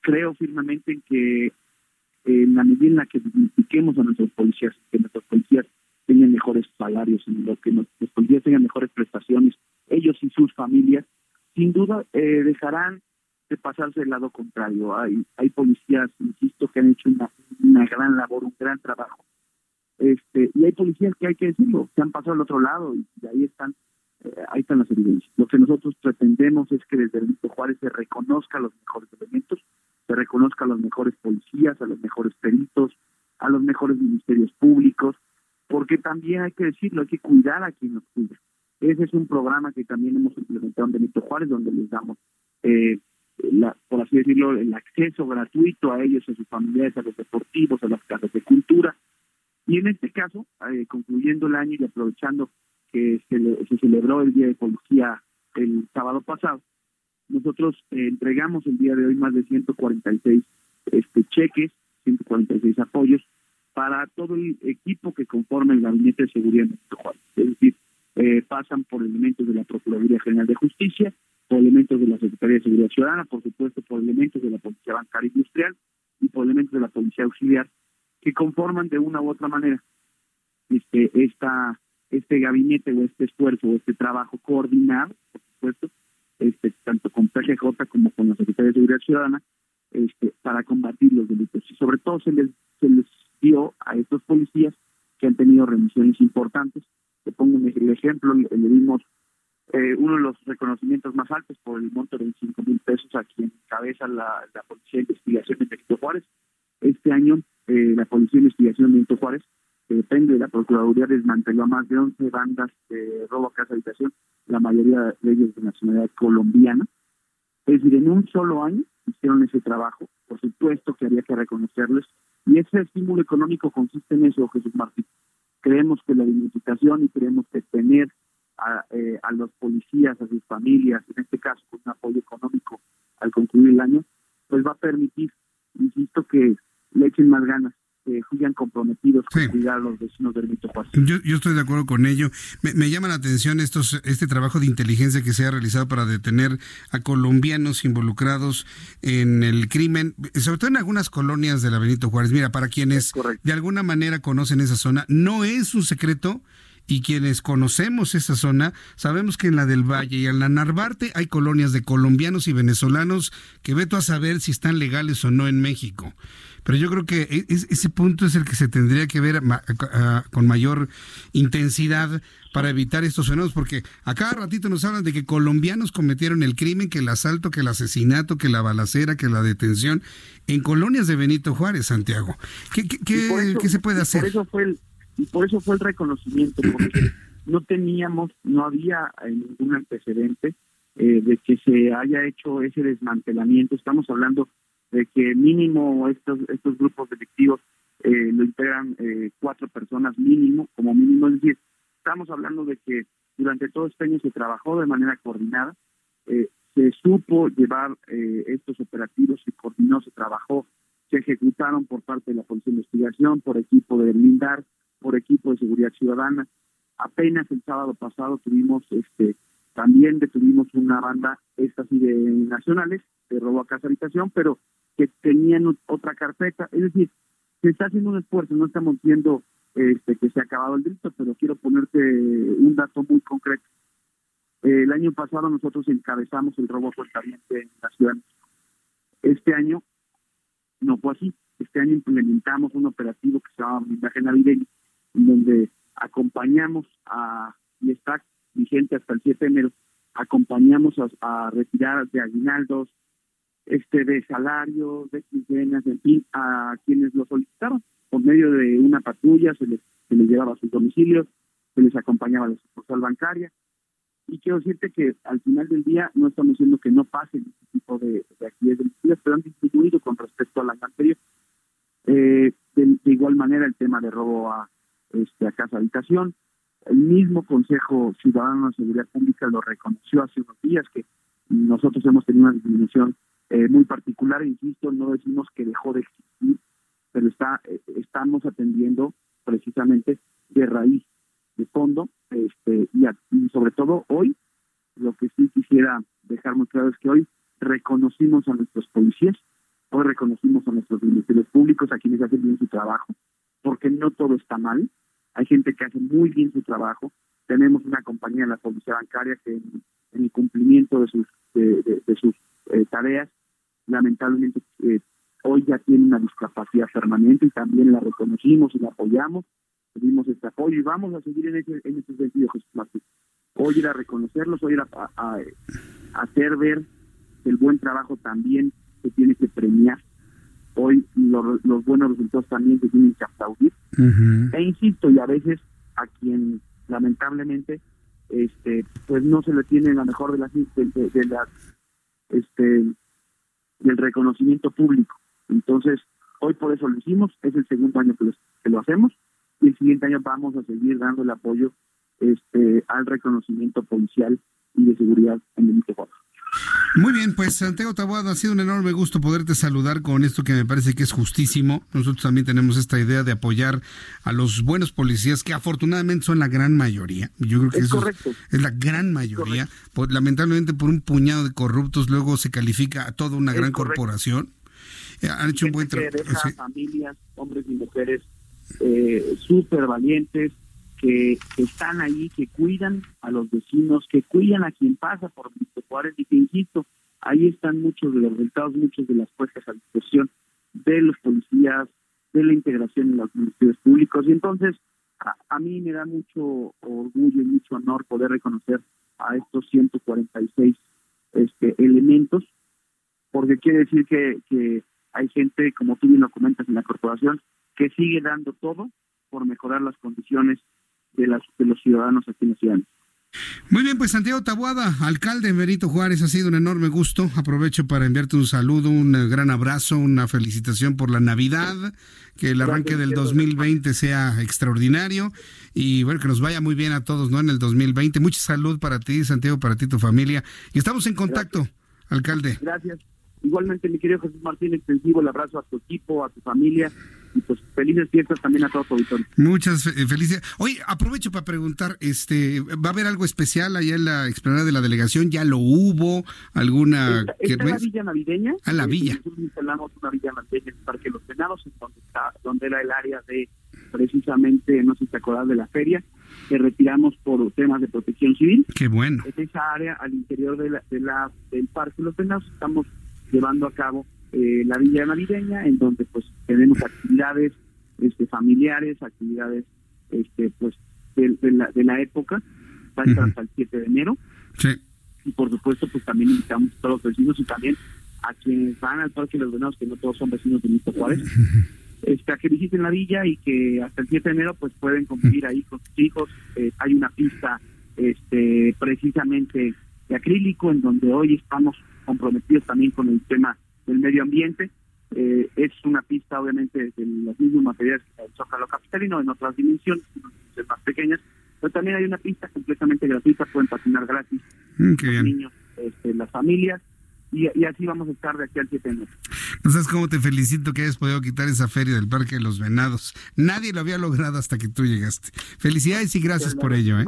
Creo firmemente en que en la medida en la que dignifiquemos a nuestros policías, que nuestros policías tengan mejores salarios, en lo que nuestros policías tengan mejores prestaciones, ellos y sus familias, sin duda eh, dejarán pasarse del lado contrario. Hay, hay policías, insisto, que han hecho una, una gran labor, un gran trabajo. Este, y hay policías que hay que decirlo, que han pasado al otro lado y, ahí están eh, ahí están las evidencias. Lo que nosotros pretendemos es que desde Benito Juárez se reconozca los mejores elementos, se reconozca a los mejores policías, a los mejores peritos, a los mejores ministerios públicos, porque también hay que decirlo, hay que cuidar a quien nos cuida. Ese es un programa que también hemos implementado en Benito Juárez, donde les damos eh, la, por así decirlo, el acceso gratuito a ellos, a sus familiares, a los deportivos, a las casas de cultura. Y en este caso, eh, concluyendo el año y aprovechando que se, se, celebró el Día de Policía el sábado pasado, nosotros eh, entregamos el día de hoy más de 146 este, cheques, 146 apoyos para todo el equipo que conforma el Gabinete de Seguridad de México. Es decir, eh, pasan por elementos de la Procuraduría General de Justicia, por elementos de la Secretaría de Seguridad Ciudadana, por supuesto por elementos de la Policía Bancaria Industrial y por elementos de la Policía Auxiliar, que conforman de una u otra manera este esta este gabinete o este esfuerzo o este trabajo coordinado, por supuesto, este tanto con PGJ como con la Secretaría de Seguridad Ciudadana, este, para combatir los delitos. Y sobre todo se les, se les dio a estos policías que han tenido remisiones importantes. Te pongo el ejemplo, le dimos eh, uno de los reconocimientos más altos por el monto de 25 mil pesos a quien encabeza la, Policía de Investigación de Benito Juárez. Este año, eh, la Policía de Investigación de Benito Juárez, que depende de la Procuraduría, desmanteló a más de 11 bandas de robo a casa habitación, la mayoría de ellos de nacionalidad colombiana. Es decir, en un solo año hicieron ese trabajo, por supuesto que había que reconocerles, y ese estímulo económico consiste en eso, Jesús Martín. Creemos que la dignificación y creemos que tener a, eh, a los policías, a sus familias, en este caso con un apoyo económico al concluir el año, pues va a permitir, insisto, que le echen más ganas que sigan comprometidos con cuidar a los vecinos del Benito Juárez. Yo, yo estoy de acuerdo con ello. Me, me, llama la atención estos, este trabajo de inteligencia que se ha realizado para detener a colombianos involucrados en el crimen, sobre todo en algunas colonias de la Benito Juárez. Mira, para quienes de alguna manera conocen esa zona, no es un secreto y quienes conocemos esa zona sabemos que en la del Valle y en la Narvarte hay colonias de colombianos y venezolanos que veto a saber si están legales o no en México. Pero yo creo que e, ese punto es el que se tendría que ver con mayor intensidad para evitar estos fenómenos, porque a cada ratito nos hablan de que colombianos cometieron el crimen, que el asalto, que el asesinato, que la balacera, que la detención en colonias de Benito Juárez, Santiago. ¿Qué, qué, se puede hacer? Por eso fue el, y por eso fue el reconocimiento, porque no teníamos, no había eh, ningún antecedente eh, de que se haya hecho ese desmantelamiento. Estamos hablando de que mínimo estos estos grupos delictivos eh, lo integran eh, cuatro personas mínimo, como mínimo, es decir, estamos hablando de que durante todo este año se trabajó de manera coordinada, se supo llevar estos operativos, se coordinó, se trabajó, se ejecutaron por parte de la Policía de Investigación, por equipo de Blindar, por equipo de seguridad ciudadana. Apenas el sábado pasado tuvimos, este, también detuvimos una banda, esta sí de nacionales, de robo a casa habitación, pero que tenían otra carpeta. Es decir, se está haciendo un esfuerzo, no estamos viendo este, que se ha acabado el delito, pero quiero ponerte un dato muy concreto. el año pasado nosotros encabezamos el robo a en la ciudad. Este año no fue así. este año implementamos un operativo que se llama Blindaje Navideño, donde acompañamos a, y está vigente hasta el 7 de enero, acompañamos a, retirar de aguinaldos, este de salarios, de quincenas, en fin, a quienes lo solicitaron. Por medio de una patrulla se les, se les llevaba a sus domicilios, se les acompañaba a la sucursal bancaria, y quiero decirte que al final del día no estamos diciendo que no pasen este tipo de, de actividades pero han disminuido con respecto al año anterior. Eh, de, igual manera el tema de robo a, este, a casa habitación. El mismo Consejo Ciudadano de Seguridad Pública lo reconoció hace unos días que nosotros hemos tenido una disminución eh, muy particular, insisto, no decimos que dejó de existir, pero está eh, estamos atendiendo precisamente de raíz de fondo, este, y, sobre todo hoy, lo que sí quisiera dejar muy claro es que hoy reconocimos a nuestros policías, hoy reconocimos a nuestros ministerios públicos, a quienes hacen bien su trabajo, porque no todo está mal, hay gente que hace muy bien su trabajo, tenemos una compañía, la Policía Bancaria, que en, el cumplimiento de sus, de, sus eh, tareas, lamentablemente eh, hoy ya tiene una discapacidad permanente y también la reconocimos y la apoyamos pedimos este apoyo y vamos a seguir en ese, en ese sentido, Jesús Martín. Hoy ir a reconocerlos, hoy ir a, hacer ver el buen trabajo también se tiene que premiar. Hoy los buenos resultados también se tienen que aplaudir. E insisto, y a veces a quien lamentablemente este pues no se le tiene la mejor de las de, las este del reconocimiento público. Entonces, hoy por eso lo hicimos, es el segundo año que, que lo hacemos y el siguiente año vamos a seguir dando el apoyo este, al reconocimiento policial y de seguridad en el México. Muy bien, pues Santiago Taboada, ha sido un enorme gusto poderte saludar con esto que me parece que es justísimo. Nosotros también tenemos esta idea de apoyar a los buenos policías, que afortunadamente son la gran mayoría. Yo creo que es eso es, la gran mayoría. Lamentablemente por un puñado de corruptos luego se califica a toda una gran corporación. Eh, han hecho un buen trabajo. familias, hombres y mujeres eh, súper valientes, que, están ahí, que cuidan a los vecinos, que cuidan a quien pasa por Benito Juárez y que, insisto, ahí están muchos de los resultados, muchos de las puestas a disposición de los policías, de la integración en los ministerios públicos. Y entonces, a, mí me da mucho orgullo y mucho honor poder reconocer a estos 146 este, elementos, porque quiere decir que, que hay gente, como tú bien lo comentas en la corporación, que sigue dando todo por mejorar las condiciones de, las, de los ciudadanos aquí en la ciudad. Muy bien, pues Santiago Tabuada, alcalde Merito Juárez, ha sido un enorme gusto. Aprovecho para enviarte un saludo, un gran abrazo, una felicitación por la Navidad, que el arranque del 2020 sea extraordinario y bueno, que nos vaya muy bien a todos, ¿no? En el 2020. Mucha salud para ti, Santiago, para ti, tu familia. Y estamos en contacto, alcalde. Gracias. Igualmente, mi querido Jesús Martín, extensivo el abrazo a tu equipo, a tu familia y pues felices fiestas también a todos los auditores. Muchas eh, felicidades. Oye, aprovecho para preguntar, este, ¿va a haber algo especial allá en la explanada de la delegación? ¿Ya lo hubo? ¿Alguna está, la villa navideña? A la villa. Nosotros instalamos una villa navideña en el Parque de los Venados, en donde está, donde era el área de precisamente, no sé si te acordás de la feria, que retiramos por temas de protección civil. Qué bueno. Es esa área al interior de la, de la, del Parque de los Venados, estamos llevando a cabo eh, la villa navideña, en donde pues tenemos actividades este, familiares, actividades este pues de, la, de la época, hasta el 7 de enero. Y por supuesto, pues también invitamos a todos los vecinos y también a quienes van al Parque de los Venados, que no todos son vecinos de Benito Juárez, este, a que visiten la villa y que hasta el 7 de enero pues pueden convivir ahí con sus hijos. Eh, hay una pista este precisamente de acrílico en donde hoy estamos comprometidos también con el tema del medio ambiente. Eh, es una pista, obviamente, de los mismos materiales que el Zócalo Capitalino, en otras dimensiones, más pequeñas, pero también hay una pista completamente gratuita, pueden patinar gratis mm, los niños, este, las familias, y, así vamos a estar de aquí al 7 de enero. No sabes cómo te felicito que hayas podido quitar esa feria del Parque de los Venados. Nadie lo había logrado hasta que tú llegaste. Felicidades y gracias por ello. ¿eh?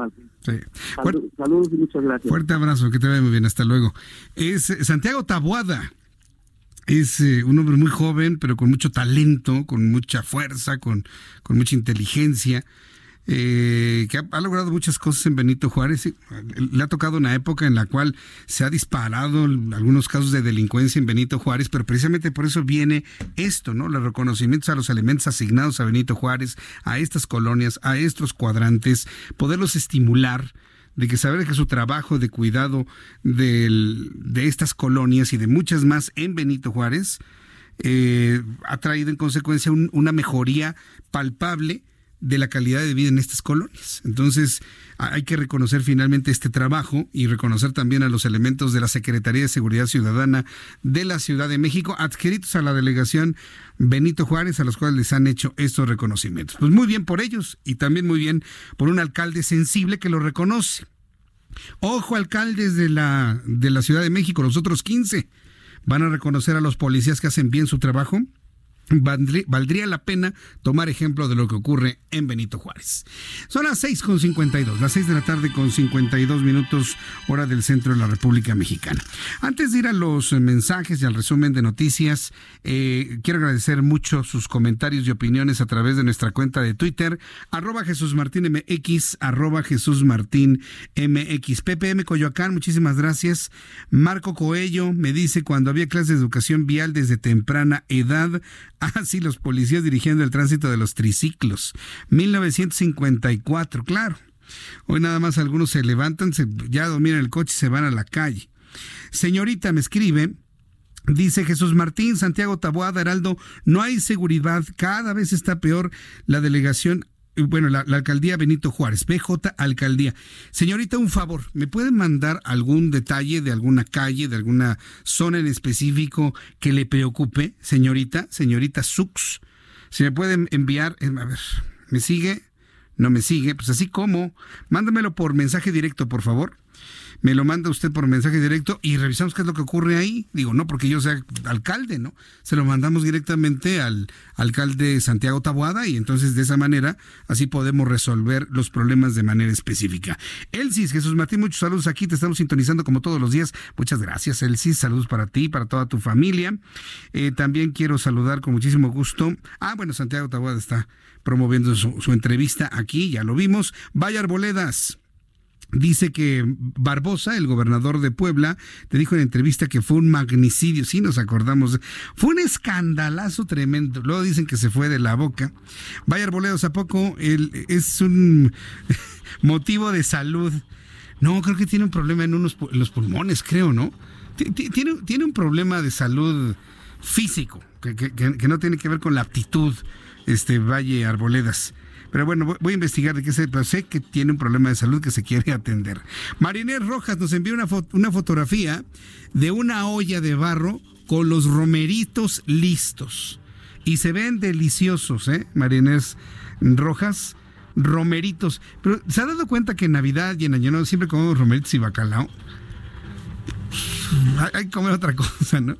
saludos y muchas gracias. Fuerte abrazo, que te vaya muy bien. Hasta luego. Es Santiago Tabuada es eh, un hombre muy joven, pero con mucho talento, con mucha fuerza, con, con mucha inteligencia. eh, que ha, logrado muchas cosas en Benito Juárez. Le ha tocado una época en la cual se ha disparado algunos casos de delincuencia en Benito Juárez, pero precisamente por eso viene esto, ¿no? Los reconocimientos a los elementos asignados a Benito Juárez, a estas colonias, a estos cuadrantes, poderlos estimular de que saber que su trabajo de cuidado de estas colonias y de muchas más en Benito Juárez eh, ha traído en consecuencia una mejoría palpable de la calidad de vida en estas colonias. Entonces, hay que reconocer finalmente este trabajo y reconocer también a los elementos de la Secretaría de Seguridad Ciudadana de la Ciudad de México, adscritos a la delegación Benito Juárez, a los cuales les han hecho estos reconocimientos. Pues muy bien por ellos y también muy bien por un alcalde sensible que lo reconoce. Ojo, alcaldes de la, de la Ciudad de México, los otros 15, ¿van a reconocer a los policías que hacen bien su trabajo? Valdría, la pena tomar ejemplo de lo que ocurre en Benito Juárez. Son las 6 con 52, las 6 de la tarde con 52 minutos, hora del centro de la República Mexicana. Antes de ir a los mensajes y al resumen de noticias, eh, quiero agradecer mucho sus comentarios y opiniones a través de nuestra cuenta de Twitter, arroba Jesús Martín MX, arroba Jesús Martín MX. PPM Coyoacán, muchísimas gracias. Marco Coello me dice, cuando había clases de educación vial desde temprana edad, Ah, sí, los policías dirigiendo el tránsito de los triciclos. 1954, claro. Hoy nada más algunos se levantan, se, ya dominan el coche y se van a la calle. Señorita me escribe, Dice Jesús Martín, Santiago Taboada, Heraldo, no hay seguridad, cada vez está peor la delegación bueno, la, alcaldía Benito Juárez, BJ Alcaldía. Señorita, un favor, ¿me pueden mandar algún detalle de alguna calle, de alguna zona en específico que le preocupe, señorita, señorita Sux? Si me pueden enviar, eh, a ver, ¿me sigue? ¿No me sigue? Pues así como, mándamelo por mensaje directo, por favor me lo manda usted por mensaje directo y revisamos qué es lo que ocurre ahí. Digo, no porque yo sea alcalde, ¿no? Se lo mandamos directamente al alcalde Santiago Taboada y entonces de esa manera así podemos resolver los problemas de manera específica. Elsis, Jesús Martín, muchos saludos aquí, te estamos sintonizando como todos los días. Muchas gracias, Elsis, saludos para ti, para toda tu familia. Eh, también quiero saludar con muchísimo gusto. Ah, bueno, Santiago Taboada está promoviendo su, su entrevista aquí, ya lo vimos. Vaya Arboledas. Dice que Barbosa, el gobernador de Puebla, te dijo en entrevista que fue un magnicidio, sí nos acordamos, fue un escandalazo tremendo. Luego dicen que se fue de la boca. Vaya Arboledos, ¿a poco es un motivo de salud? No, creo que tiene un problema en, unos, los pulmones, creo, ¿no? Tiene, tiene un problema de salud físico, que, que, no tiene que ver con la aptitud, este Valle Arboledas. Pero bueno, voy a investigar de qué se, pero sé que tiene un problema de salud que se quiere atender. Marinés Rojas nos envió una, una fotografía de una olla de barro con los romeritos listos. Y se ven deliciosos, ¿eh? Marinés Rojas, romeritos. Pero ¿se ha dado cuenta que en Navidad y en Año Nuevo siempre comemos romeritos y bacalao? Hay que comer otra cosa, ¿no?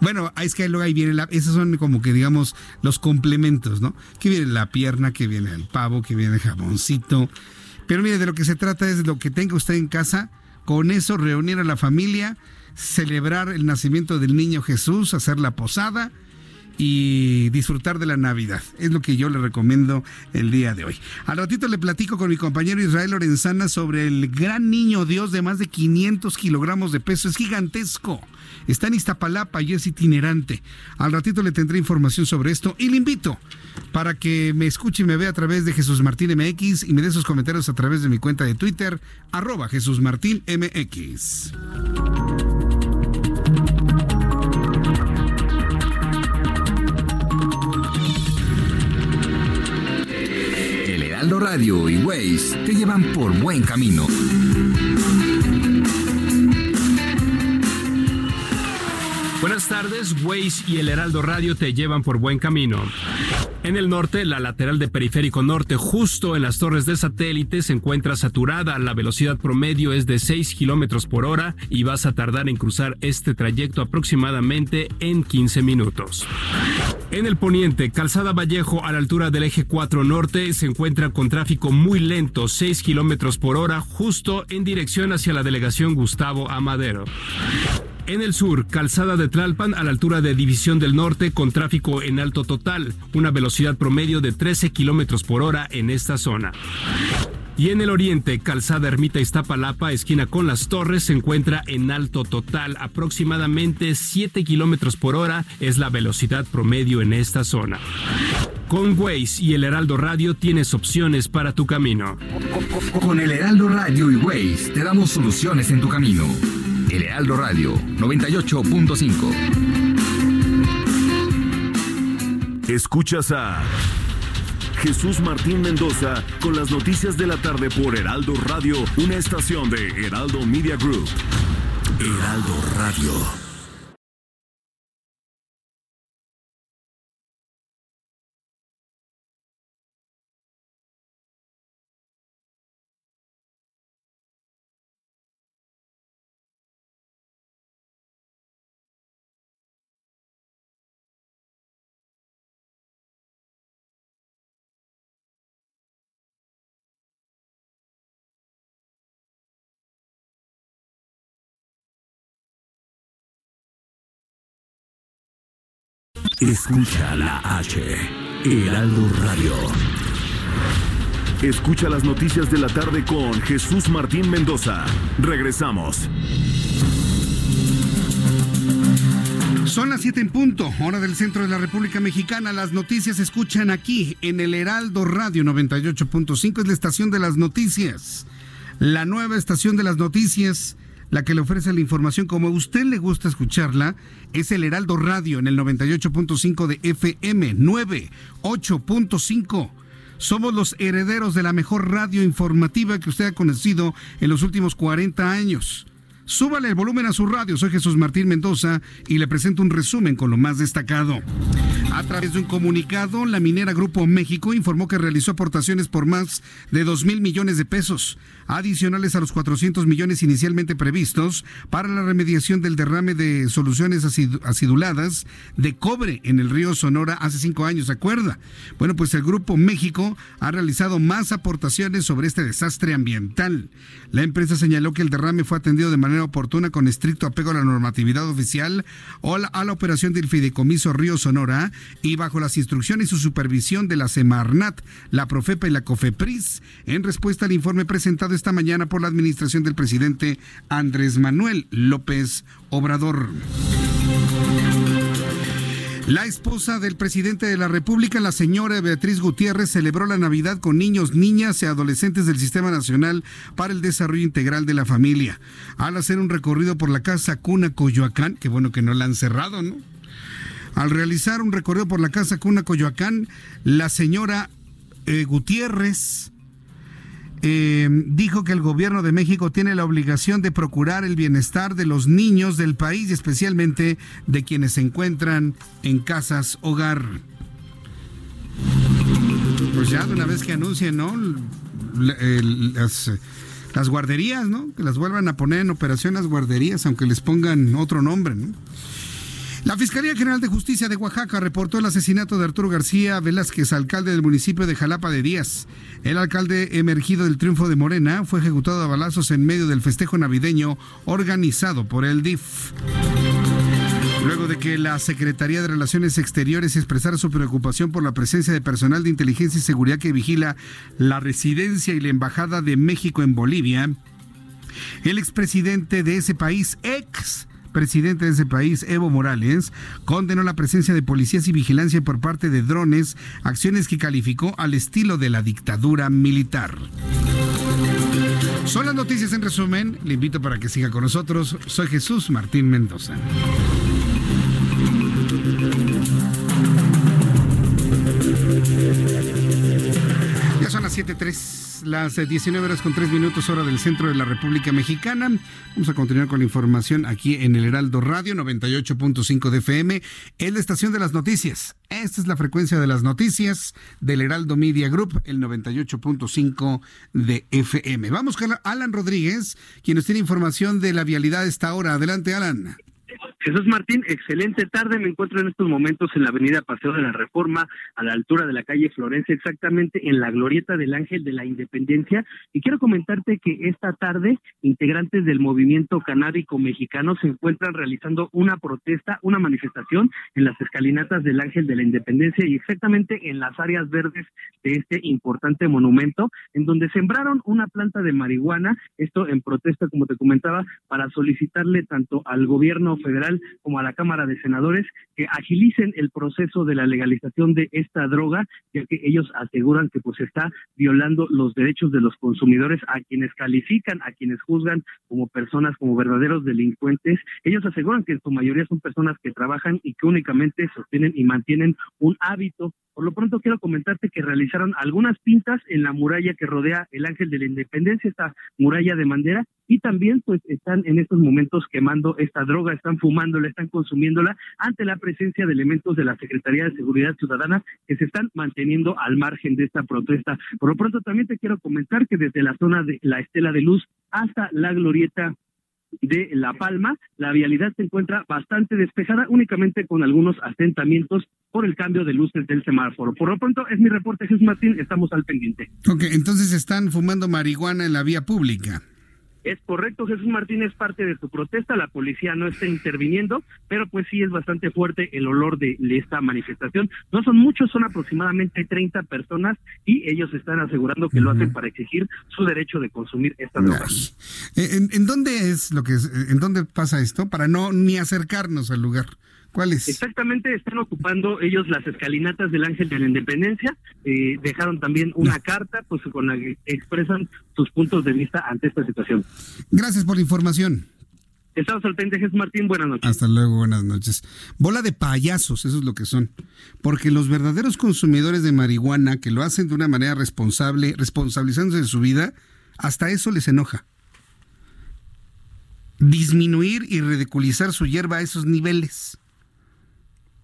Bueno, es que luego ahí viene la, esos son como que digamos los complementos, ¿no? Que viene la pierna, que viene el pavo, que viene el jamoncito. Pero mire, de lo que se trata es de lo que tenga usted en casa, con eso reunir a la familia, celebrar el nacimiento del niño Jesús, hacer la posada y disfrutar de la Navidad. Es lo que yo le recomiendo el día de hoy. Al ratito le platico con mi compañero Israel Lorenzana sobre el gran niño Dios de más de 500 kilogramos de peso. Es gigantesco. Está en Iztapalapa y es itinerante. Al ratito le tendré información sobre esto y le invito para que me escuche y me vea a través de Jesús Martín MX y me dé sus comentarios a través de mi cuenta de Twitter, arroba Jesús Martín MX. Heraldo Radio y Waze te llevan por buen camino. Buenas tardes, Waze y el Heraldo Radio te llevan por buen camino. En el norte, la lateral de Periférico Norte, justo en las torres de satélite, se encuentra saturada. La velocidad promedio es de 6 kilómetros por hora y vas a tardar en cruzar este trayecto aproximadamente en 15 minutos. En el poniente, Calzada Vallejo, a la altura del eje 4 norte, se encuentra con tráfico muy lento, 6 kilómetros por hora, justo en dirección hacia la delegación Gustavo Amadero. En el sur, calzada de Tlalpan a la altura de División del Norte con tráfico en alto total, una velocidad promedio de 13 kilómetros por hora en esta zona. Y en el oriente, Calzada Ermita Iztapalapa, esquina con las torres, se encuentra en alto total. Aproximadamente 7 kilómetros por hora es la velocidad promedio en esta zona. Con Waze y el Heraldo Radio tienes opciones para tu camino. Con el Heraldo Radio y Waze te damos soluciones en tu camino. El Heraldo Radio 98.5. Escuchas a Jesús Martín Mendoza con las noticias de la tarde por Heraldo Radio, una estación de Heraldo Media Group. Heraldo Radio. Escucha la H, Heraldo Radio. Escucha las noticias de la tarde con Jesús Martín Mendoza. Regresamos. Son las 7 en punto, hora del centro de la República Mexicana. Las noticias se escuchan aquí en el Heraldo Radio 98.5. Es la estación de las noticias. La nueva estación de las noticias la que le ofrece la información como a usted le gusta escucharla, es el Heraldo Radio en el 98.5 de FM 98.5. Somos los herederos de la mejor radio informativa que usted ha conocido en los últimos 40 años. Súbale el volumen a su radio. Soy Jesús Martín Mendoza y le presento un resumen con lo más destacado. A través de un comunicado, la minera Grupo México informó que realizó aportaciones por más de 2 mil millones de pesos, adicionales a los 400 millones inicialmente previstos para la remediación del derrame de soluciones aciduladas de cobre en el río Sonora hace cinco años, ¿se acuerda? Bueno, pues el Grupo México ha realizado más aportaciones sobre este desastre ambiental. La empresa señaló que el derrame fue atendido de manera oportuna con estricto apego a la normatividad oficial o a la operación del Fideicomiso Río Sonora y bajo las instrucciones y su supervisión de la Semarnat, la Profepa y la COFEPRIS, en respuesta al informe presentado esta mañana por la administración del presidente Andrés Manuel López Obrador. La esposa del presidente de la República, la señora Beatriz Gutiérrez, celebró la Navidad con niños, niñas y adolescentes del Sistema Nacional para el Desarrollo Integral de la Familia. Al hacer un recorrido por la casa Cuna Coyoacán, que bueno que no la han cerrado, ¿no? Al realizar un recorrido por la casa Cuna Coyoacán, la señora eh, Gutiérrez eh, dijo que el gobierno de México tiene la obligación de procurar el bienestar de los niños del país, especialmente de quienes se encuentran en casas hogar. Pues ya de una vez que anuncien, ¿no? Las, las guarderías, ¿no? Que las vuelvan a poner en operación las guarderías, aunque les pongan otro nombre, ¿no? La Fiscalía General de Justicia de Oaxaca reportó el asesinato de Arturo García Velázquez, alcalde del municipio de Jalapa de Díaz. El alcalde emergido del triunfo de Morena fue ejecutado a balazos en medio del festejo navideño organizado por el DIF. Luego de que la Secretaría de Relaciones Exteriores expresara su preocupación por la presencia de personal de inteligencia y seguridad que vigila la residencia y la embajada de México en Bolivia, el expresidente de ese país, ex presidente de ese país, Evo Morales, condenó la presencia de policías y vigilancia por parte de drones, acciones que calificó al estilo de la dictadura militar. Son las noticias en resumen. Le invito para que siga con nosotros. Soy Jesús Martín Mendoza. 7.3 las 19 horas con 3 minutos hora del centro de la República Mexicana. Vamos a continuar con la información aquí en el Heraldo Radio 98.5 de FM. Es la estación de las noticias. Esta es la frecuencia de las noticias del Heraldo Media Group, el 98.5 de FM. Vamos con Alan Rodríguez, quien nos tiene información de la vialidad a esta hora. Adelante, Alan. Jesús Martín, excelente tarde. Me encuentro en estos momentos en la avenida Paseo de la Reforma, a la altura de la calle Florencia, exactamente en la glorieta del Ángel de la Independencia. Y quiero comentarte que esta tarde, integrantes del movimiento canábico mexicano se encuentran realizando una protesta, una manifestación en las escalinatas del Ángel de la Independencia y exactamente en las áreas verdes de este importante monumento, en donde sembraron una planta de marihuana, esto en protesta, como te comentaba, para solicitarle tanto al gobierno federal como a la Cámara de Senadores que agilicen el proceso de la legalización de esta droga, ya que ellos aseguran que pues está violando los derechos de los consumidores a quienes califican, a quienes juzgan como personas, como verdaderos delincuentes. Ellos aseguran que en su mayoría son personas que trabajan y que únicamente sostienen y mantienen un hábito por lo pronto quiero comentarte que realizaron algunas pintas en la muralla que rodea el Ángel de la Independencia, esta muralla de madera, y también pues están en estos momentos quemando esta droga, están fumándola, están consumiéndola ante la presencia de elementos de la Secretaría de Seguridad Ciudadana que se están manteniendo al margen de esta protesta. Por lo pronto también te quiero comentar que desde la zona de la Estela de Luz hasta la Glorieta de La Palma, la vialidad se encuentra bastante despejada, únicamente con algunos asentamientos por el cambio de luces del semáforo. Por lo pronto, es mi reporte, Jesús Martín, estamos al pendiente. Ok, entonces están fumando marihuana en la vía pública. Es correcto, Jesús Martín es parte de su protesta, la policía no está interviniendo, pero pues sí es bastante fuerte el olor de, esta manifestación. No son muchos, son aproximadamente 30 personas y ellos están asegurando que lo hacen para exigir su derecho de consumir esta droga. ¿En, ¿En, dónde es lo que es, en dónde pasa esto para no ni acercarnos al lugar? Exactamente, están ocupando ellos las escalinatas del Ángel de la Independencia, eh, dejaron también una carta pues con la que expresan sus puntos de vista ante esta situación. Gracias por la información. Estamos al pendiente, Jesús Martín, buenas noches. Hasta luego, buenas noches. Bola de payasos, eso es lo que son. Porque los verdaderos consumidores de marihuana, que lo hacen de una manera responsable, responsabilizándose de su vida, hasta eso les enoja. Disminuir y ridiculizar su hierba a esos niveles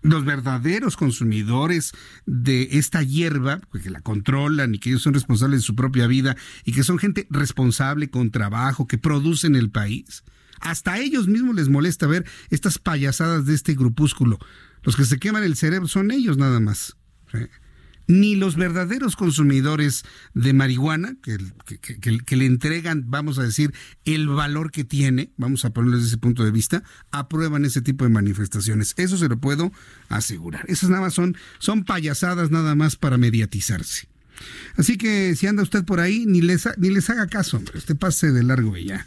los verdaderos consumidores de esta hierba, pues, que la controlan y que ellos son responsables de su propia vida y que son gente responsable con trabajo, que producen el país, hasta a ellos mismos les molesta ver estas payasadas de este grupúsculo. Los que se queman el cerebro son ellos nada más ni los verdaderos consumidores de marihuana, que, le entregan, vamos a decir, el valor que tiene, vamos a ponerlo desde ese punto de vista, aprueban ese tipo de manifestaciones. Eso se lo puedo asegurar. Esas nada más son, son payasadas nada más para mediatizarse. Así que si anda usted por ahí, ni les, ni les haga caso, hombre. Usted pase de largo y ya.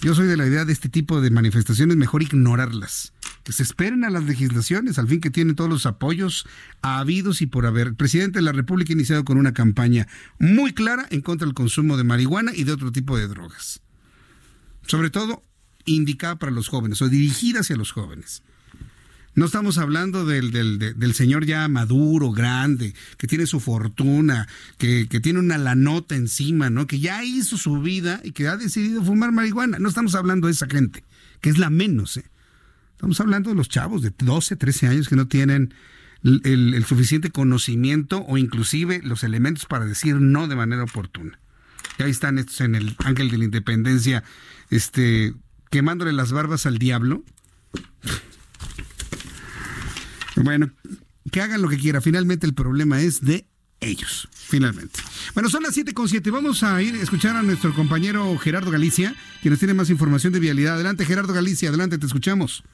Yo soy de la idea de este tipo de manifestaciones, mejor ignorarlas. Que se esperen a las legislaciones, al fin que tienen todos los apoyos habidos y por haber. El presidente de la República ha iniciado con una campaña muy clara en contra del consumo de marihuana y de otro tipo de drogas. Sobre todo indicada para los jóvenes o dirigida hacia los jóvenes. No estamos hablando del, del, señor ya maduro, grande, que tiene su fortuna, que, tiene una lanota encima, ¿no? Que ya hizo su vida y que ha decidido fumar marihuana. No estamos hablando de esa gente, que es la menos, ¿eh? Estamos hablando de los chavos de 12, 13 años que no tienen el, el, suficiente conocimiento o inclusive los elementos para decir no de manera oportuna. Y ahí están estos en el Ángel de la Independencia, este, quemándole las barbas al diablo. Bueno, que hagan lo que quieran. Finalmente el problema es de ellos, finalmente. Bueno, son las 7 con 7. Vamos a ir a escuchar a nuestro compañero Gerardo Galicia, quien nos tiene más información de vialidad. Adelante, Gerardo Galicia, adelante, te escuchamos.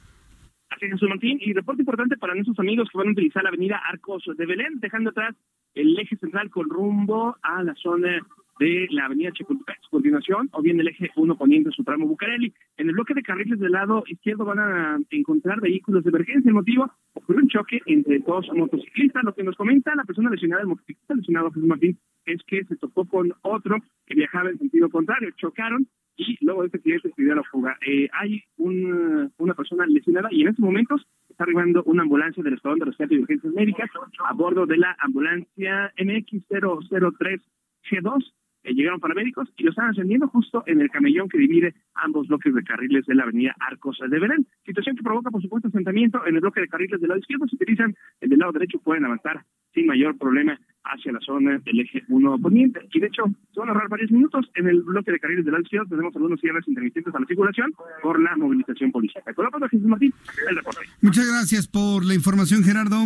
Así es, Jesús Martín. Y reporte importante para nuestros amigos que van a utilizar la avenida Arcos de Belén, dejando atrás el eje central con rumbo a la zona de la avenida Chapultepec, a continuación, o bien el eje 1 poniente su tramo Bucareli. En el bloque de carriles del lado izquierdo van a encontrar vehículos de emergencia. El motivo, ocurrió un choque entre dos motociclistas. Lo que nos comenta la persona lesionada, el motociclista lesionado Jesús Martín, es que se tocó con otro que viajaba en sentido contrario. Chocaron y luego este accidente se la fuga. Eh, hay un, una persona lesionada y en estos momentos está arribando una ambulancia del Estado de Rescate y Urgencias Médicas a bordo de la ambulancia MX003 G2 eh, llegaron paramédicos y lo están ascendiendo justo en el camellón que divide ambos bloques de carriles de la avenida Arcos de Belén. Situación que provoca, por supuesto, asentamiento en el bloque de carriles del lado izquierdo. Si utilizan el del lado derecho, pueden avanzar sin mayor problema hacia la zona del eje 1 poniente. Y de hecho, se van a ahorrar varios minutos. En el bloque de carriles de la ciudad tenemos algunos cierres intermitentes a la circulación por la movilización policial. Con la Jesús Martín, el reporte. Muchas gracias por la información, Gerardo.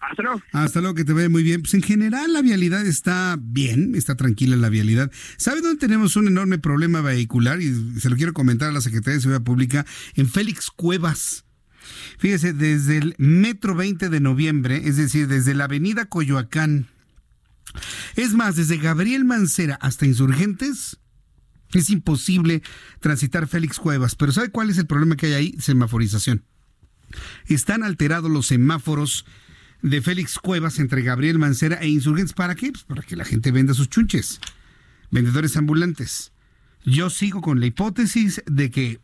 Hasta luego. Hasta luego, que te vaya muy bien. Pues en general la vialidad está bien, está tranquila la vialidad. ¿Sabe dónde tenemos un enorme problema vehicular? Y se lo quiero comentar a la Secretaría de Seguridad Pública, en Félix Cuevas. Fíjese, desde el metro 20 de noviembre, es decir, desde la avenida Coyoacán, es más, desde Gabriel Mancera hasta Insurgentes, es imposible transitar Félix Cuevas. Pero ¿sabe cuál es el problema que hay ahí? Semaforización. Están alterados los semáforos de Félix Cuevas entre Gabriel Mancera e Insurgentes. ¿Para qué? Pues para que la gente venda sus chunches. Vendedores ambulantes. Yo sigo con la hipótesis de que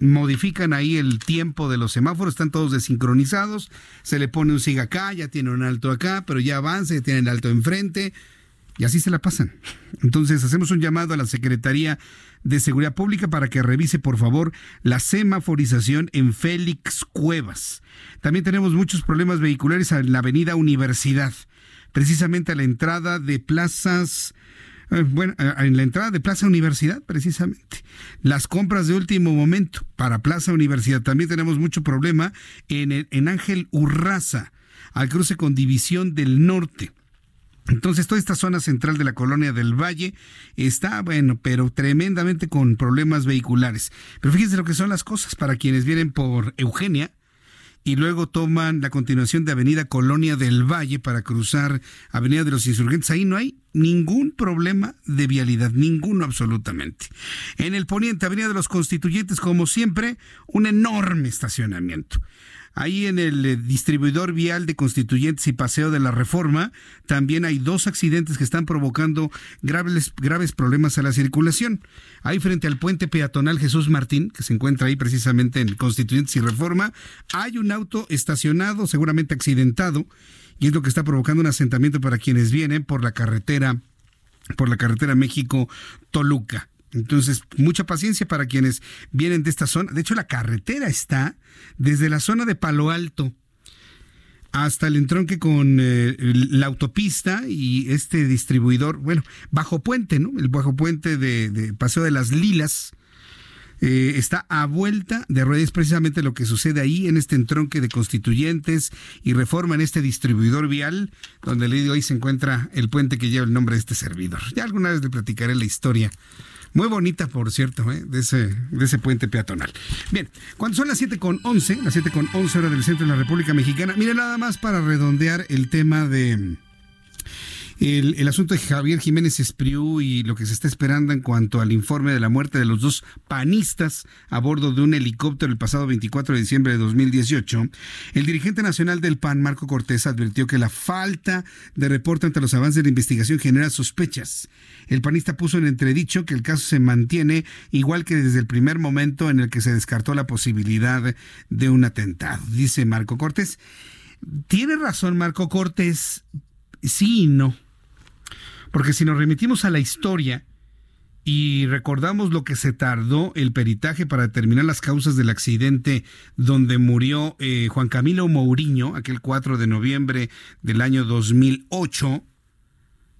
modifican ahí el tiempo de los semáforos, están todos desincronizados, se le pone un siga acá, ya tiene un alto acá, pero ya avanza, ya tiene el alto enfrente, y así se la pasan. Entonces hacemos un llamado a la Secretaría de Seguridad Pública para que revise por favor la semaforización en Félix Cuevas. También tenemos muchos problemas vehiculares en la avenida Universidad, precisamente a la entrada de plazas eh, bueno, eh, en la entrada de Plaza Universidad, precisamente. Las compras de último momento para Plaza Universidad. También tenemos mucho problema en, en Ángel Urraza, al cruce con División del Norte. Entonces, toda esta zona central de la colonia del Valle está, bueno, pero tremendamente con problemas vehiculares. Pero fíjense lo que son las cosas para quienes vienen por Eugenia y luego toman la continuación de Avenida Colonia del Valle para cruzar Avenida de los Insurgentes. Ahí no hay ningún problema de vialidad, ninguno absolutamente. En el poniente, Avenida de los Constituyentes, como siempre, un enorme estacionamiento. Ahí en el eh, distribuidor vial de Constituyentes y Paseo de la Reforma también hay dos accidentes que están provocando graves, graves problemas a la circulación. Ahí frente al puente peatonal Jesús Martín, que se encuentra ahí precisamente en Constituyentes y Reforma, hay un auto estacionado, seguramente accidentado, y es lo que está provocando un asentamiento para quienes vienen por la carretera por la carretera México-Toluca. Entonces, mucha paciencia para quienes vienen de esta zona. De hecho, la carretera está desde la zona de Palo Alto hasta el entronque con eh, la autopista y este distribuidor, bueno, bajo puente, ¿no? El bajo puente de, Paseo de las Lilas. Eh, está a vuelta de ruedas, precisamente lo que sucede ahí en este entronque de constituyentes y reforma en este distribuidor vial, donde le digo ahí se encuentra el puente que lleva el nombre de este servidor. Ya alguna vez le platicaré la historia muy bonita, por cierto, ¿eh? de, ese, de ese puente peatonal. Bien, cuando son las 7 con 11, las 7 con 11 horas del centro de la República Mexicana, mire nada más para redondear el tema de el, asunto de Javier Jiménez Espriu y lo que se está esperando en cuanto al informe de la muerte de los dos panistas a bordo de un helicóptero el pasado 24 de diciembre de 2018, el dirigente nacional del PAN, Marco Cortés, advirtió que la falta de reporte ante los avances de investigación genera sospechas. El panista puso en entredicho que el caso se mantiene igual que desde el primer momento en el que se descartó la posibilidad de un atentado, dice Marco Cortés. Tiene razón Marco Cortés, sí y no. Porque si nos remitimos a la historia y recordamos lo que se tardó el peritaje para determinar las causas del accidente donde murió eh, Juan Camilo Mourinho, aquel 4 de noviembre del año 2008,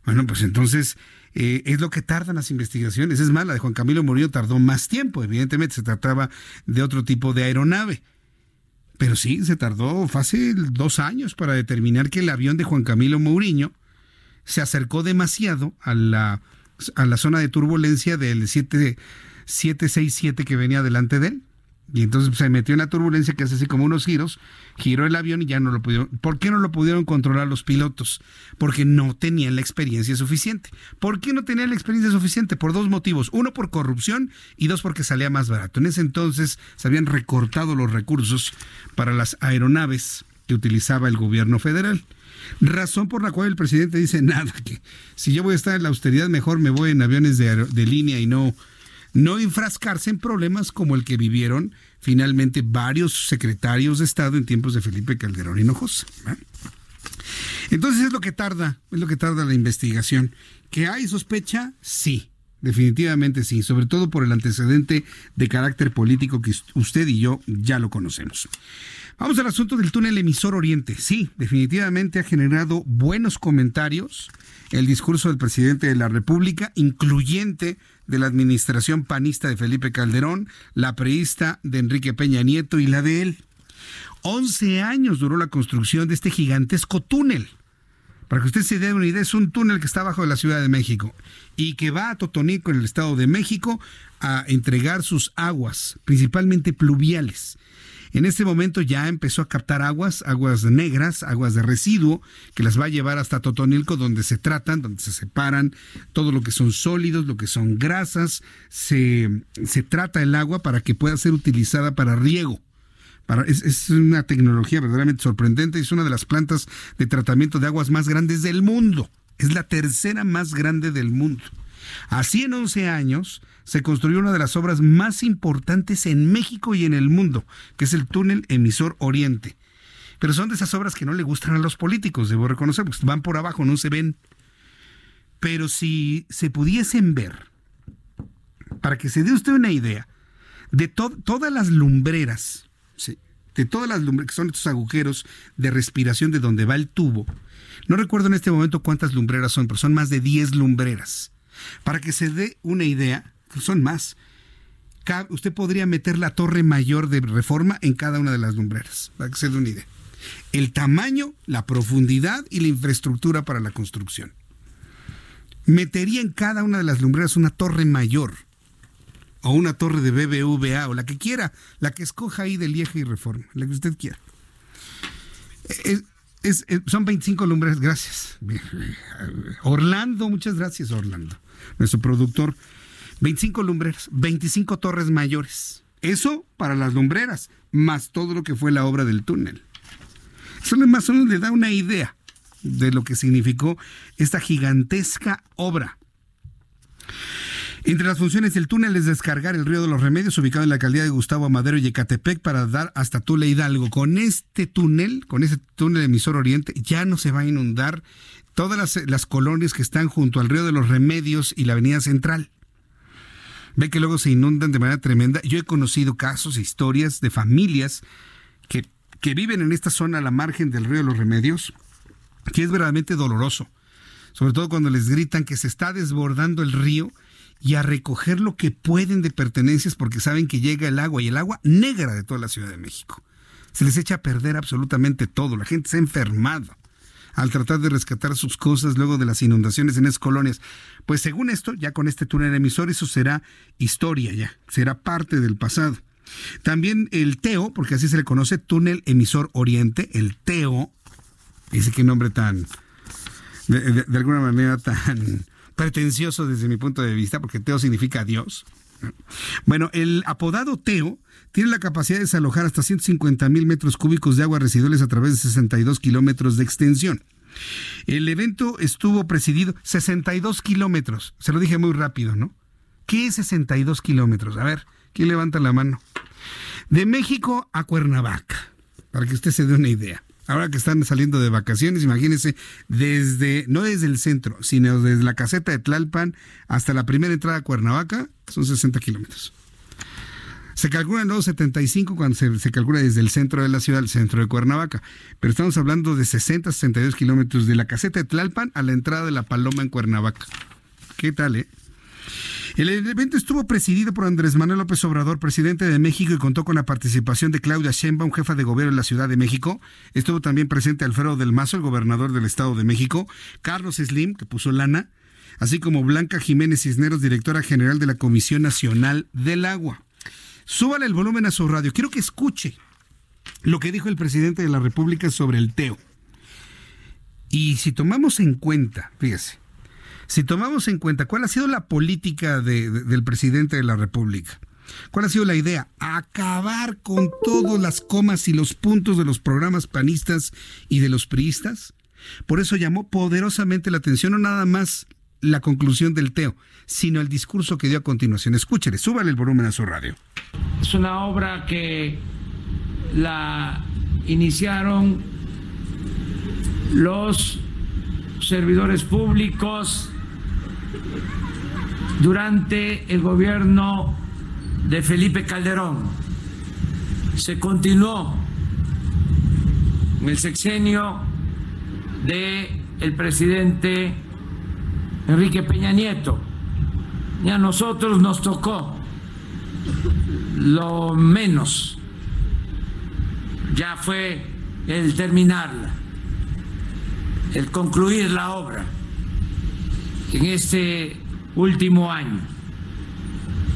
bueno, pues entonces eh, es lo que tardan las investigaciones. Es más, la de Juan Camilo Mourinho tardó más tiempo, evidentemente se trataba de otro tipo de aeronave. Pero sí, se tardó fácil dos años para determinar que el avión de Juan Camilo Mourinho se acercó demasiado a la, a la zona de turbulencia del 767 que venía delante de él. Y entonces se metió en la turbulencia que hace así como unos giros, giró el avión y ya no lo pudieron. ¿Por qué no lo pudieron controlar los pilotos? Porque no tenían la experiencia suficiente. ¿Por qué no tenían la experiencia suficiente? Por dos motivos. Uno por corrupción y dos porque salía más barato. En ese entonces se habían recortado los recursos para las aeronaves que utilizaba el gobierno federal. Razón por la cual el presidente dice nada, que si yo voy a estar en la austeridad, mejor me voy en aviones de, línea y no, no enfrascarse en problemas como el que vivieron finalmente varios secretarios de Estado en tiempos de Felipe Calderón Hinojosa. Entonces es lo que tarda, es lo que tarda la investigación. ¿Que hay sospecha? Sí, definitivamente sí, sobre todo por el antecedente de carácter político que usted y yo ya lo conocemos. Vamos al asunto del túnel emisor Oriente. Sí, definitivamente ha generado buenos comentarios el discurso del presidente de la República, incluyente de la administración panista de Felipe Calderón, la preista de Enrique Peña Nieto y la de él. Once años duró la construcción de este gigantesco túnel. Para que usted se dé una idea, es un túnel que está abajo de la Ciudad de México y que va a Totonico, en el Estado de México, a entregar sus aguas, principalmente pluviales. En este momento ya empezó a captar aguas, aguas negras, aguas de residuo, que las va a llevar hasta Totonilco, donde se tratan, donde se separan todo lo que son sólidos, lo que son grasas. Se, se trata el agua para que pueda ser utilizada para riego. Es, es, una tecnología verdaderamente sorprendente. Es una de las plantas de tratamiento de aguas más grandes del mundo. Es la tercera más grande del mundo. Así en 11 años se construyó una de las obras más importantes en México y en el mundo, que es el túnel emisor Oriente. Pero son de esas obras que no le gustan a los políticos, debo reconocer, porque van por abajo, no se ven. Pero si se pudiesen ver, para que se dé usted una idea, de todas las lumbreras, de todas las lumbreras, que son estos agujeros de respiración de donde va el tubo, no recuerdo en este momento cuántas lumbreras son, pero son más de 10 lumbreras. Para que se dé una idea, pues son más. Usted podría meter la torre mayor de reforma en cada una de las lumbreras, para que se dé una idea. El tamaño, la profundidad y la infraestructura para la construcción. Metería en cada una de las lumbreras una torre mayor o una torre de BBVA o la que quiera, la que escoja ahí de Lieja y Reforma, la que usted quiera. Es, son 25 lumbreras, gracias. Orlando, muchas gracias Orlando, nuestro productor. 25 lumbreras, 25 torres mayores. Eso para las lumbreras, más todo lo que fue la obra del túnel. Eso más o menos le da una idea de lo que significó esta gigantesca obra. Entre las funciones del túnel es descargar el río de los Remedios, ubicado en la alcaldía de Gustavo Amadero y Ecatepec, para dar hasta Tula Hidalgo. Con este túnel, con ese túnel emisor Oriente, ya no se va a inundar todas las, las colonias que están junto al río de los Remedios y la avenida central ve que luego se inundan de manera tremenda. Yo he conocido casos, historias de familias que, que viven en esta zona a la margen del río de los Remedios, que es verdaderamente doloroso. Sobre todo cuando les gritan que se está desbordando el río y a recoger lo que pueden de pertenencias porque saben que llega el agua y el agua negra de toda la Ciudad de México. Se les echa a perder absolutamente todo. La gente se ha enfermado al tratar de rescatar sus cosas luego de las inundaciones en esas colonias. Pues según esto, ya con este túnel emisor, eso será historia ya, será parte del pasado. También el TEO, porque así se le conoce, túnel emisor oriente, el TEO, dice qué nombre tan, de, de alguna manera tan pretencioso desde mi punto de vista, porque Teo significa Dios. Bueno, el apodado Teo tiene la capacidad de desalojar hasta 150 mil metros cúbicos de agua residuales a través de 62 kilómetros de extensión. El evento estuvo presidido 62 kilómetros. Se lo dije muy rápido, ¿no? ¿Qué es 62 kilómetros? A ver, ¿quién levanta la mano? De México a Cuernavaca, para que usted se dé una idea. Ahora que están saliendo de vacaciones, imagínense, desde, no desde el centro, sino desde la caseta de Tlalpan hasta la primera entrada a Cuernavaca, son 60 kilómetros. Se calcula en 75 cuando se, calcula desde el centro de la ciudad al centro de Cuernavaca, pero estamos hablando de 60, 62 kilómetros de la caseta de Tlalpan a la entrada de la Paloma en Cuernavaca. ¿Qué tal, eh? El evento estuvo presidido por Andrés Manuel López Obrador, presidente de México, y contó con la participación de Claudia Sheinbaum, jefa de gobierno en la Ciudad de México. Estuvo también presente Alfredo del Mazo, el gobernador del Estado de México, Carlos Slim, que puso lana, así como Blanca Jiménez Cisneros, directora general de la Comisión Nacional del Agua. Súbale el volumen a su radio. Quiero que escuche lo que dijo el presidente de la República sobre el TEO. Y si tomamos en cuenta, fíjese, si tomamos en cuenta cuál ha sido la política del presidente de la República, cuál ha sido la idea, acabar con todas las comas y los puntos de los programas panistas y de los priistas, por eso llamó poderosamente la atención no nada más la conclusión del Teo, sino el discurso que dio a continuación. Escúchele, súbale el volumen a su radio. Es una obra que la iniciaron los servidores públicos durante el gobierno de Felipe Calderón. Se continuó en el sexenio de el presidente Enrique Peña Nieto. Y a nosotros nos tocó lo menos. Ya fue el terminarla, el concluir la obra en este último año.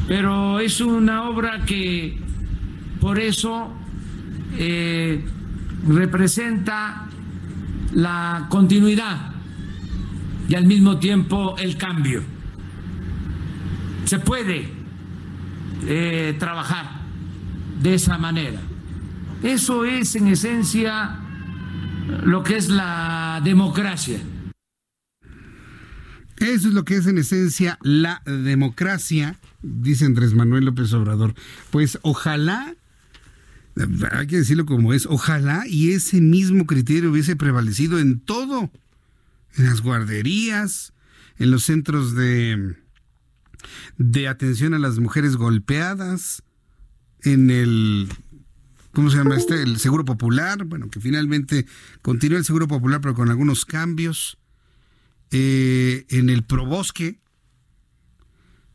Pero es una obra que por eso eh, representa la continuidad y al mismo tiempo el cambio. Se puede eh, trabajar de esa manera. Eso es en esencia lo que es la democracia. Eso es lo que es en esencia la democracia, dice Andrés Manuel López Obrador. Pues ojalá, hay que decirlo como es, ojalá y ese mismo criterio hubiese prevalecido en todo, en las guarderías, en los centros de, de atención a las mujeres golpeadas, en el ¿cómo se llama este? El Seguro Popular, bueno, que finalmente continúa el Seguro Popular, pero con algunos cambios. Eh, en el Probosque.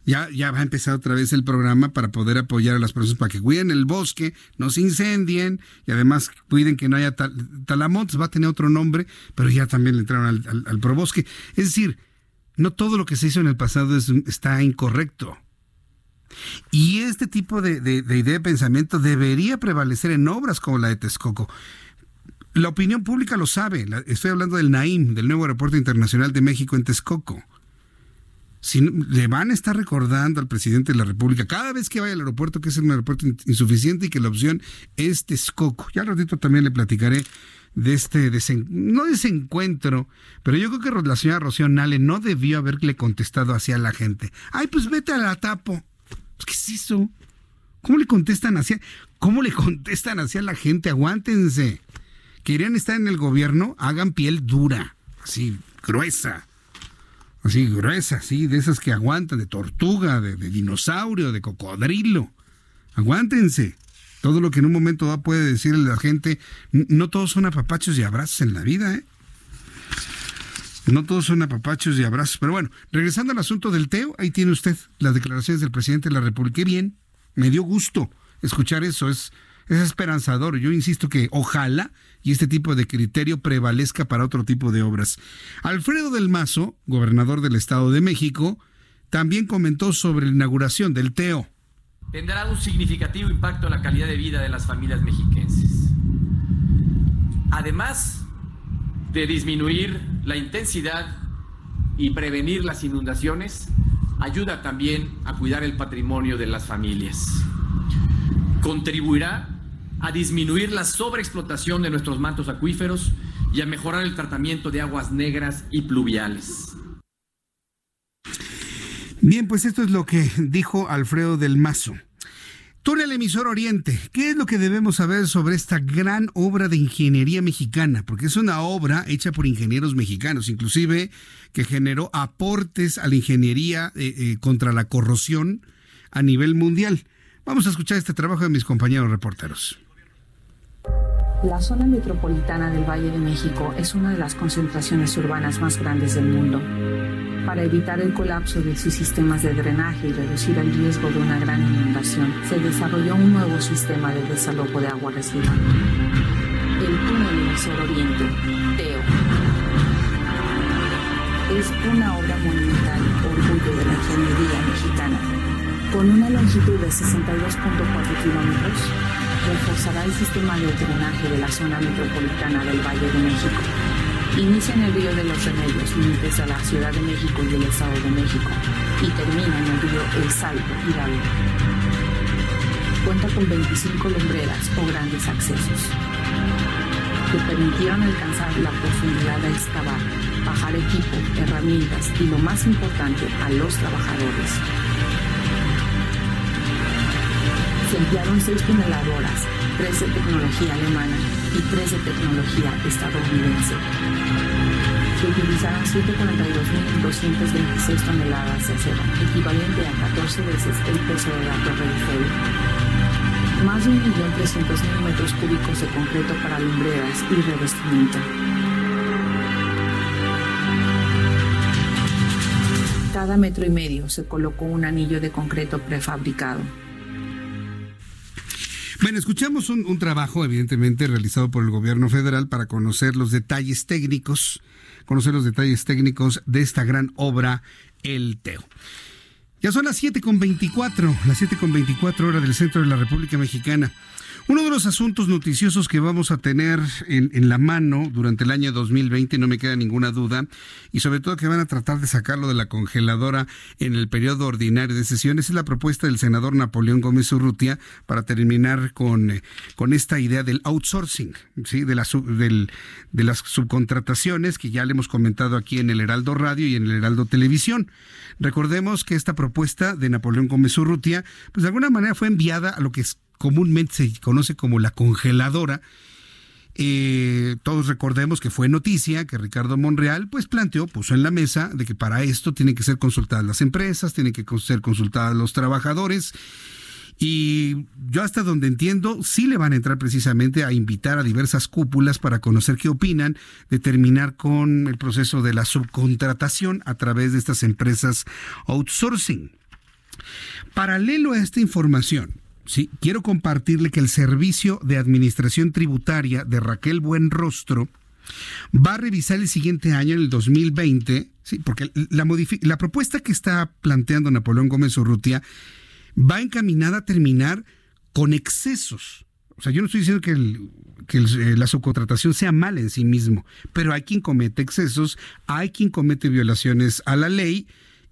Ya, ya va a empezar otra vez el programa para poder apoyar a las personas para que cuiden el bosque, no se incendien y además cuiden que no haya talamontes, va a tener otro nombre, pero ya también le entraron al, Probosque. Es decir, no todo lo que se hizo en el pasado está incorrecto. Y este tipo de, de, de idea de pensamiento debería prevalecer en obras como la de Texcoco. La opinión pública lo sabe. estoy hablando del NAIM, del nuevo aeropuerto internacional de México en Texcoco. Si, le van a estar recordando al presidente de la República cada vez que vaya al aeropuerto que es un aeropuerto insuficiente y que la opción es Texcoco. Ya al ratito también le platicaré de este no desencuentro, pero yo creo que la señora Rocío Nale no debió haberle contestado hacia la gente. Ay, pues vete a la tapo. Pues, ¿Qué es eso? ¿Cómo le contestan hacia, cómo le contestan hacia la gente? Aguántense querían estar en el gobierno, hagan piel dura, así gruesa, así gruesa, así, de esas que aguantan, de tortuga, de, dinosaurio, de cocodrilo. Aguántense. Todo lo que en un momento va puede decirle la gente, no todos son apapachos y abrazos en la vida, ¿eh? No todos son apapachos y abrazos. Pero bueno, regresando al asunto del Teo, ahí tiene usted las declaraciones del presidente de la República. Qué bien, me dio gusto escuchar eso. Es, es esperanzador. Yo insisto que ojalá y este tipo de criterio prevalezca para otro tipo de obras. Alfredo del Mazo, gobernador del Estado de México, también comentó sobre la inauguración del TEO. Tendrá un significativo impacto en la calidad de vida de las familias mexiquenses. Además de disminuir la intensidad y prevenir las inundaciones, ayuda también a cuidar el patrimonio de las familias. Contribuirá a disminuir la sobreexplotación de nuestros mantos acuíferos y a mejorar el tratamiento de aguas negras y pluviales. Bien, pues esto es lo que dijo Alfredo del Mazo. Túnel Emisor Oriente, ¿qué es lo que debemos saber sobre esta gran obra de ingeniería mexicana? Porque es una obra hecha por ingenieros mexicanos, inclusive que generó aportes a la ingeniería eh, eh, contra la corrosión a nivel mundial. Vamos a escuchar este trabajo de mis compañeros reporteros. La zona metropolitana del Valle de México es una de las concentraciones urbanas más grandes del mundo. Para evitar el colapso de sus sistemas de drenaje y reducir el riesgo de una gran inundación, se desarrolló un nuevo sistema de desalojo de agua residual. El túnel Emisor Oriente, TEO. Es una obra monumental, orgullo de la ingeniería mexicana. Con una longitud de 62.4 kilómetros, reforzará el sistema de drenaje de la zona metropolitana del Valle de México. Inicia en el río de los Remedios, límites a la Ciudad de México y el Estado de México, y termina en el río El Salto, Hidalgo. Cuenta con 25 lumbreras o grandes accesos que permitieron alcanzar la profundidad de excavar, bajar equipo, herramientas y lo más importante, a los trabajadores, se emplearon seis tuneladoras, tres de tecnología alemana y tres de tecnología estadounidense. Se utilizaron 142.226 toneladas de acero, equivalente a 14 veces el peso de la Torre Eiffel. más de 1.300.000 metros cúbicos de concreto para lumbreras y revestimiento. Cada metro y medio se colocó un anillo de concreto prefabricado. Bueno, escuchamos un, un, trabajo, evidentemente, realizado por el gobierno federal para conocer los detalles técnicos, conocer los detalles técnicos de esta gran obra, el Teo. Ya son las 7.24, las 7.24 horas del centro de la República Mexicana. Uno de los asuntos noticiosos que vamos a tener en, la mano durante el año 2020, no me queda ninguna duda, y sobre todo que van a tratar de sacarlo de la congeladora en el periodo ordinario de sesiones, es la propuesta del senador Napoleón Gómez Urrutia para terminar con, eh, con esta idea del outsourcing, ¿sí? de, de las subcontrataciones que ya le hemos comentado aquí en el Heraldo Radio y en el Heraldo Televisión. Recordemos que esta propuesta de Napoleón Gómez Urrutia, pues de alguna manera fue enviada a lo que es comúnmente se conoce como la congeladora. Eh, todos recordemos que fue noticia que Ricardo Monreal pues planteó, puso en la mesa de que para esto tienen que ser consultadas las empresas, tienen que ser consultadas los trabajadores. Y yo hasta donde entiendo, sí le van a entrar precisamente a invitar a diversas cúpulas para conocer qué opinan de terminar con el proceso de la subcontratación a través de estas empresas outsourcing. Paralelo a esta información, Sí, quiero compartirle que el Servicio de Administración Tributaria de Raquel Buenrostro va a revisar el siguiente año, en el 2020, sí, porque la, propuesta que está planteando Napoleón Gómez Urrutia va encaminada a terminar con excesos. O sea, yo no estoy diciendo que, que el, la subcontratación sea mala en sí mismo, pero hay quien comete excesos, hay quien comete violaciones a la ley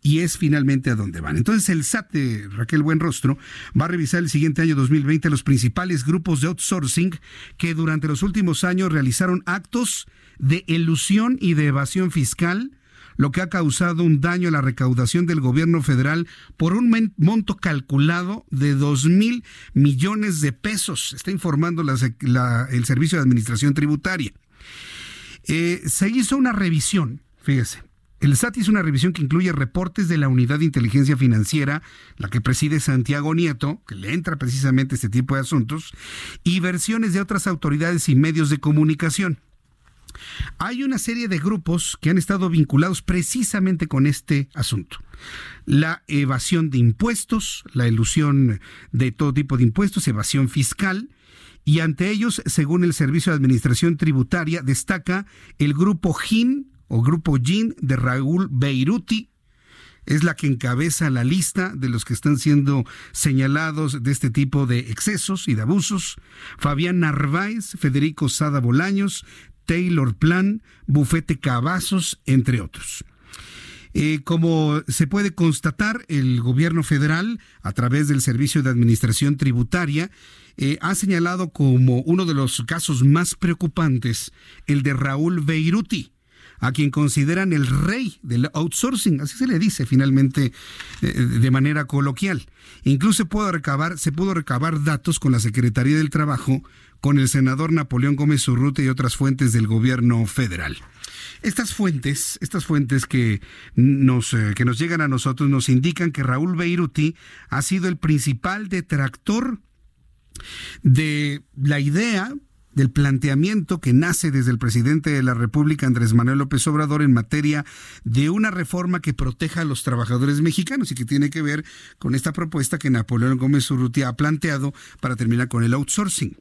y es finalmente a dónde van. Entonces el SAT de Raquel Buenrostro va a revisar el siguiente año 2020 los principales grupos de outsourcing que durante los últimos años realizaron actos de elusión y de evasión fiscal, lo que ha causado un daño a la recaudación del gobierno federal por un monto calculado de 2 mil millones de pesos, está informando el Servicio de Administración Tributaria. Eh, se hizo una revisión, fíjese, el SAT hizo una revisión que incluye reportes de la Unidad de Inteligencia Financiera, la que preside Santiago Nieto, que le entra precisamente este tipo de asuntos, y versiones de otras autoridades y medios de comunicación. Hay una serie de grupos que han estado vinculados precisamente con este asunto. La evasión de impuestos, la ilusión de todo tipo de impuestos, evasión fiscal, y ante ellos, según el Servicio de Administración Tributaria, destaca el grupo GIN, o Grupo GIN de Raúl Beiruti. Es la que encabeza la lista de los que están siendo señalados de este tipo de excesos y de abusos. Fabián Narváez, Federico Sada Bolaños, Taylor Plan, Bufete Cavazos, entre otros. Eh, como se puede constatar, el gobierno federal, a través del Servicio de Administración Tributaria, eh, ha señalado como uno de los casos más preocupantes el de Raúl Beiruti, a quien consideran el rey del outsourcing, así se le dice finalmente eh, de manera coloquial. Incluso pudo recabar, se pudo recabar datos con la Secretaría del Trabajo, con el senador Napoleón Gómez Urrutia y otras fuentes del gobierno federal. Estas fuentes, estas fuentes que nos, eh, que nos llegan a nosotros nos indican que Raúl Beiruti ha sido el principal detractor de la idea del planteamiento que nace desde el presidente de la República, Andrés Manuel López Obrador, en materia de una reforma que proteja a los trabajadores mexicanos y que tiene que ver con esta propuesta que Napoleón Gómez Urrutia ha planteado para terminar con el outsourcing.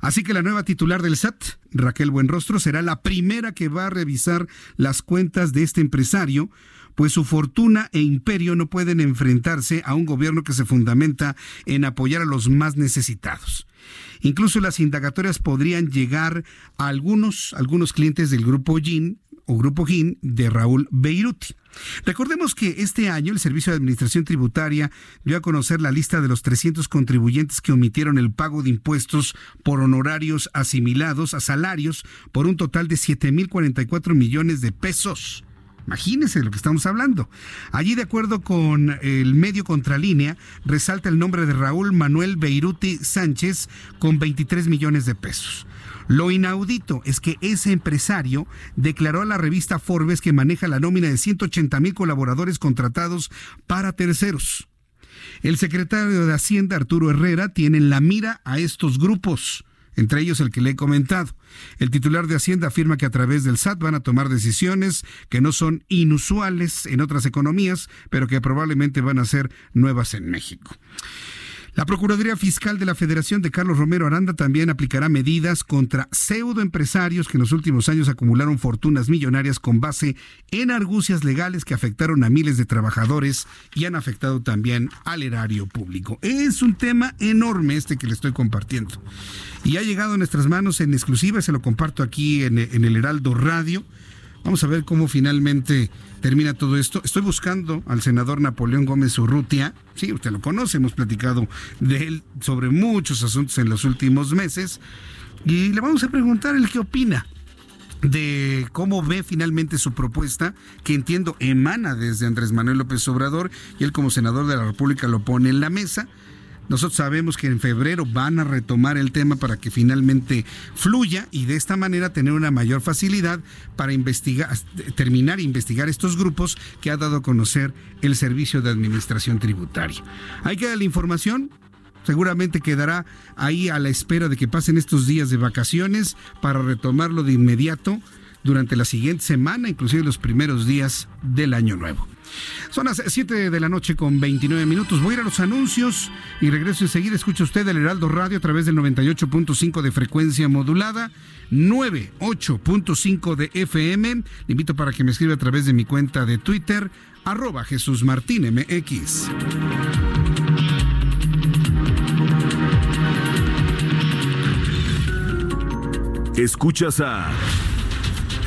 Así que la nueva titular del SAT, Raquel Buenrostro, será la primera que va a revisar las cuentas de este empresario, pues su fortuna e imperio no pueden enfrentarse a un gobierno que se fundamenta en apoyar a los más necesitados. Incluso las indagatorias podrían llegar a algunos, algunos clientes del grupo GIN o Grupo GIN de Raúl Beiruti. Recordemos que este año el Servicio de Administración Tributaria dio a conocer la lista de los 300 contribuyentes que omitieron el pago de impuestos por honorarios asimilados a salarios por un total de 7.044 millones de pesos. Imagínense de lo que estamos hablando. Allí, de acuerdo con el medio Contralínea, resalta el nombre de Raúl Manuel Beiruti Sánchez con 23 millones de pesos. Lo inaudito es que ese empresario declaró a la revista Forbes que maneja la nómina de 180 mil colaboradores contratados para terceros. El secretario de Hacienda, Arturo Herrera, tiene en la mira a estos grupos entre ellos el que le he comentado. El titular de Hacienda afirma que a través del SAT van a tomar decisiones que no son inusuales en otras economías, pero que probablemente van a ser nuevas en México. La Procuraduría Fiscal de la Federación de Carlos Romero Aranda también aplicará medidas contra pseudoempresarios que en los últimos años acumularon fortunas millonarias con base en argucias legales que afectaron a miles de trabajadores y han afectado también al erario público. Es un tema enorme este que le estoy compartiendo. Y ha llegado a nuestras manos en exclusiva, se lo comparto aquí en, en el Heraldo Radio. Vamos a ver cómo finalmente termina todo esto. Estoy buscando al senador Napoleón Gómez Urrutia. Sí, usted lo conoce, hemos platicado de él sobre muchos asuntos en los últimos meses. Y le vamos a preguntar el qué opina de cómo ve finalmente su propuesta, que entiendo emana desde Andrés Manuel López Obrador, y él como senador de la República lo pone en la mesa. Nosotros sabemos que en febrero van a retomar el tema para que finalmente fluya y de esta manera tener una mayor facilidad para investigar, terminar e investigar estos grupos que ha dado a conocer el Servicio de Administración Tributaria. Hay que dar la información, seguramente quedará ahí a la espera de que pasen estos días de vacaciones para retomarlo de inmediato durante la siguiente semana, inclusive los primeros días del año nuevo. Son las 7 de la noche con 29 minutos. Voy a ir a los anuncios y regreso enseguida. Escucha usted el Heraldo Radio a través del 98.5 de frecuencia modulada, 98.5 de FM. Le invito para que me escriba a través de mi cuenta de Twitter, arroba Jesús Martín MX. Escuchas a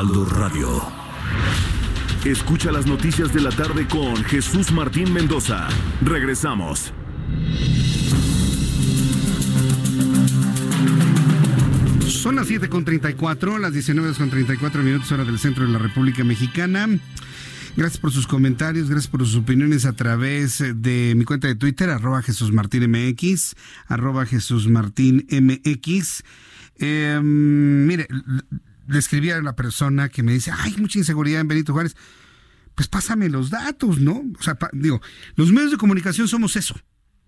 Heraldo Radio. Escucha las noticias de la tarde con Jesús Martín Mendoza. Regresamos. Son las 7.34, las 19.34 minutos hora del centro de la República Mexicana. Gracias por sus comentarios, gracias por sus opiniones a través de mi cuenta de Twitter, arroba Jesús Martín MX, arroba Jesús Martín MX. Em, mire, le escribí a una persona que me dice, hay mucha inseguridad en Benito Juárez. Pues pásame los datos, ¿no? O sea, digo, los medios de comunicación somos eso.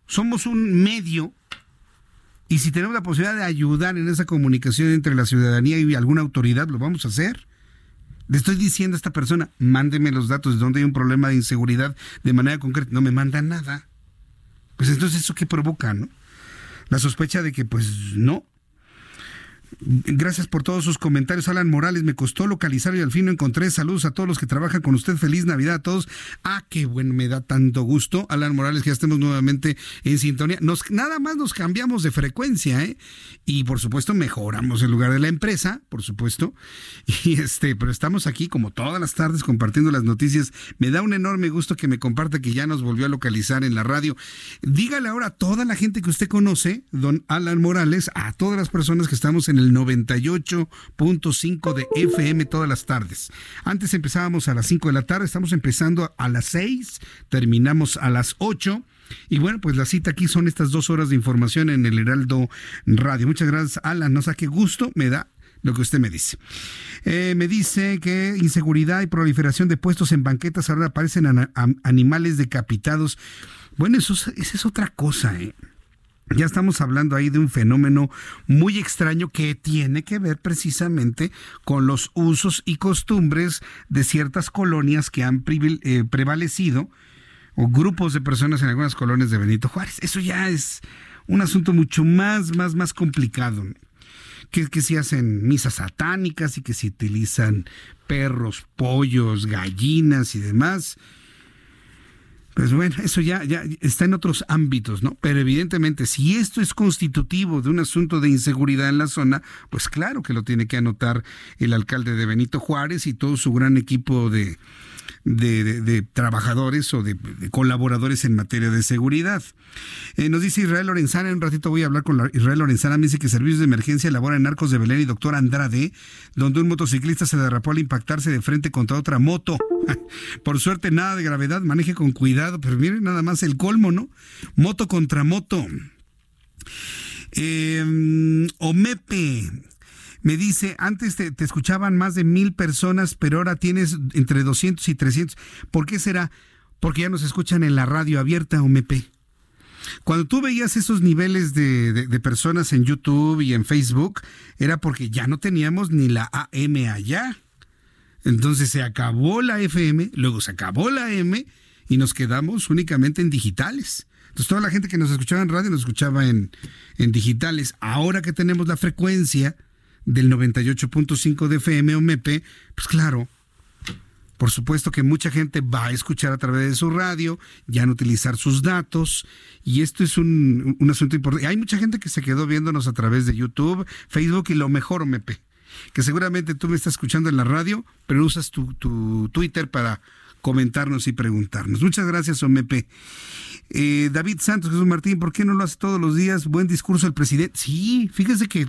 Somos un medio y si tenemos la posibilidad de ayudar en esa comunicación entre la ciudadanía y alguna autoridad, lo vamos a hacer. Le estoy diciendo a esta persona, mándeme los datos de dónde hay un problema de inseguridad de manera concreta. No me manda nada. Pues entonces, ¿eso qué provoca, no? La sospecha de que, pues, no, Gracias por todos sus comentarios. Alan Morales, me costó localizar y al fin lo encontré. Saludos a todos los que trabajan con usted. Feliz Navidad a todos. Ah, qué bueno, me da tanto gusto. Alan Morales, que ya estemos nuevamente en sintonía. Nos, nada más nos cambiamos de frecuencia, ¿eh? Y por supuesto mejoramos el lugar de la empresa, por supuesto. Y este, pero estamos aquí como todas las tardes compartiendo las noticias. Me da un enorme gusto que me comparta que ya nos volvió a localizar en la radio. Dígale ahora a toda la gente que usted conoce, don Alan Morales, a todas las personas que estamos en el 98.5 de FM todas las tardes. Antes empezábamos a las 5 de la tarde, estamos empezando a las 6, terminamos a las 8. Y bueno, pues la cita aquí son estas dos horas de información en el Heraldo Radio. Muchas gracias, Alan. No sé qué gusto me da lo que usted me dice. Eh, me dice que inseguridad y proliferación de puestos en banquetas ahora aparecen animales decapitados. Bueno, eso, esa es otra cosa, ¿eh? Ya estamos hablando ahí de un fenómeno muy extraño que tiene que ver precisamente con los usos y costumbres de ciertas colonias que han eh, prevalecido o grupos de personas en algunas colonias de Benito Juárez. Eso ya es un asunto mucho más, más, más complicado. que, que si hacen misas satánicas y que si utilizan perros, pollos, gallinas y demás. Pues bueno, eso ya, ya está en otros ámbitos, ¿no? Pero evidentemente, si esto es constitutivo de un asunto de inseguridad en la zona, pues claro que lo tiene que anotar el alcalde de Benito Juárez y todo su gran equipo de, de, trabajadores o de, colaboradores en materia de seguridad. Eh, nos dice Israel Lorenzana, en un ratito voy a hablar con Israel Lorenzana, me dice que Servicios de Emergencia elabora en Arcos de Belén y Doctor Andrade, donde un motociclista se derrapó al impactarse de frente contra otra moto. Por suerte, nada de gravedad, maneje con cuidado, pero miren nada más el colmo, ¿no? Moto contra moto. Eh, Omepe, me dice, antes te, escuchaban más de mil personas, pero ahora tienes entre 200 y 300. ¿Por qué será? Porque ya nos escuchan en la radio abierta, OMP. Cuando tú veías esos niveles de, personas en YouTube y en Facebook, era porque ya no teníamos ni la AM allá. Entonces se acabó la FM, luego se acabó la M y nos quedamos únicamente en digitales. Entonces toda la gente que nos escuchaba en radio nos escuchaba en digitales. Ahora que tenemos la frecuencia, del 98.5 de FM o pues claro, por supuesto que mucha gente va a escuchar a través de su radio, ya no utilizar sus datos, y esto es un, asunto importante. Hay mucha gente que se quedó viéndonos a través de YouTube, Facebook y lo mejor OMP, que seguramente tú me estás escuchando en la radio, pero usas tu, tu Twitter para comentarnos y preguntarnos. Muchas gracias, OMP. Eh, David Santos, Jesús Martín, ¿por qué no lo hace todos los días? Buen discurso el presidente. Sí, fíjese que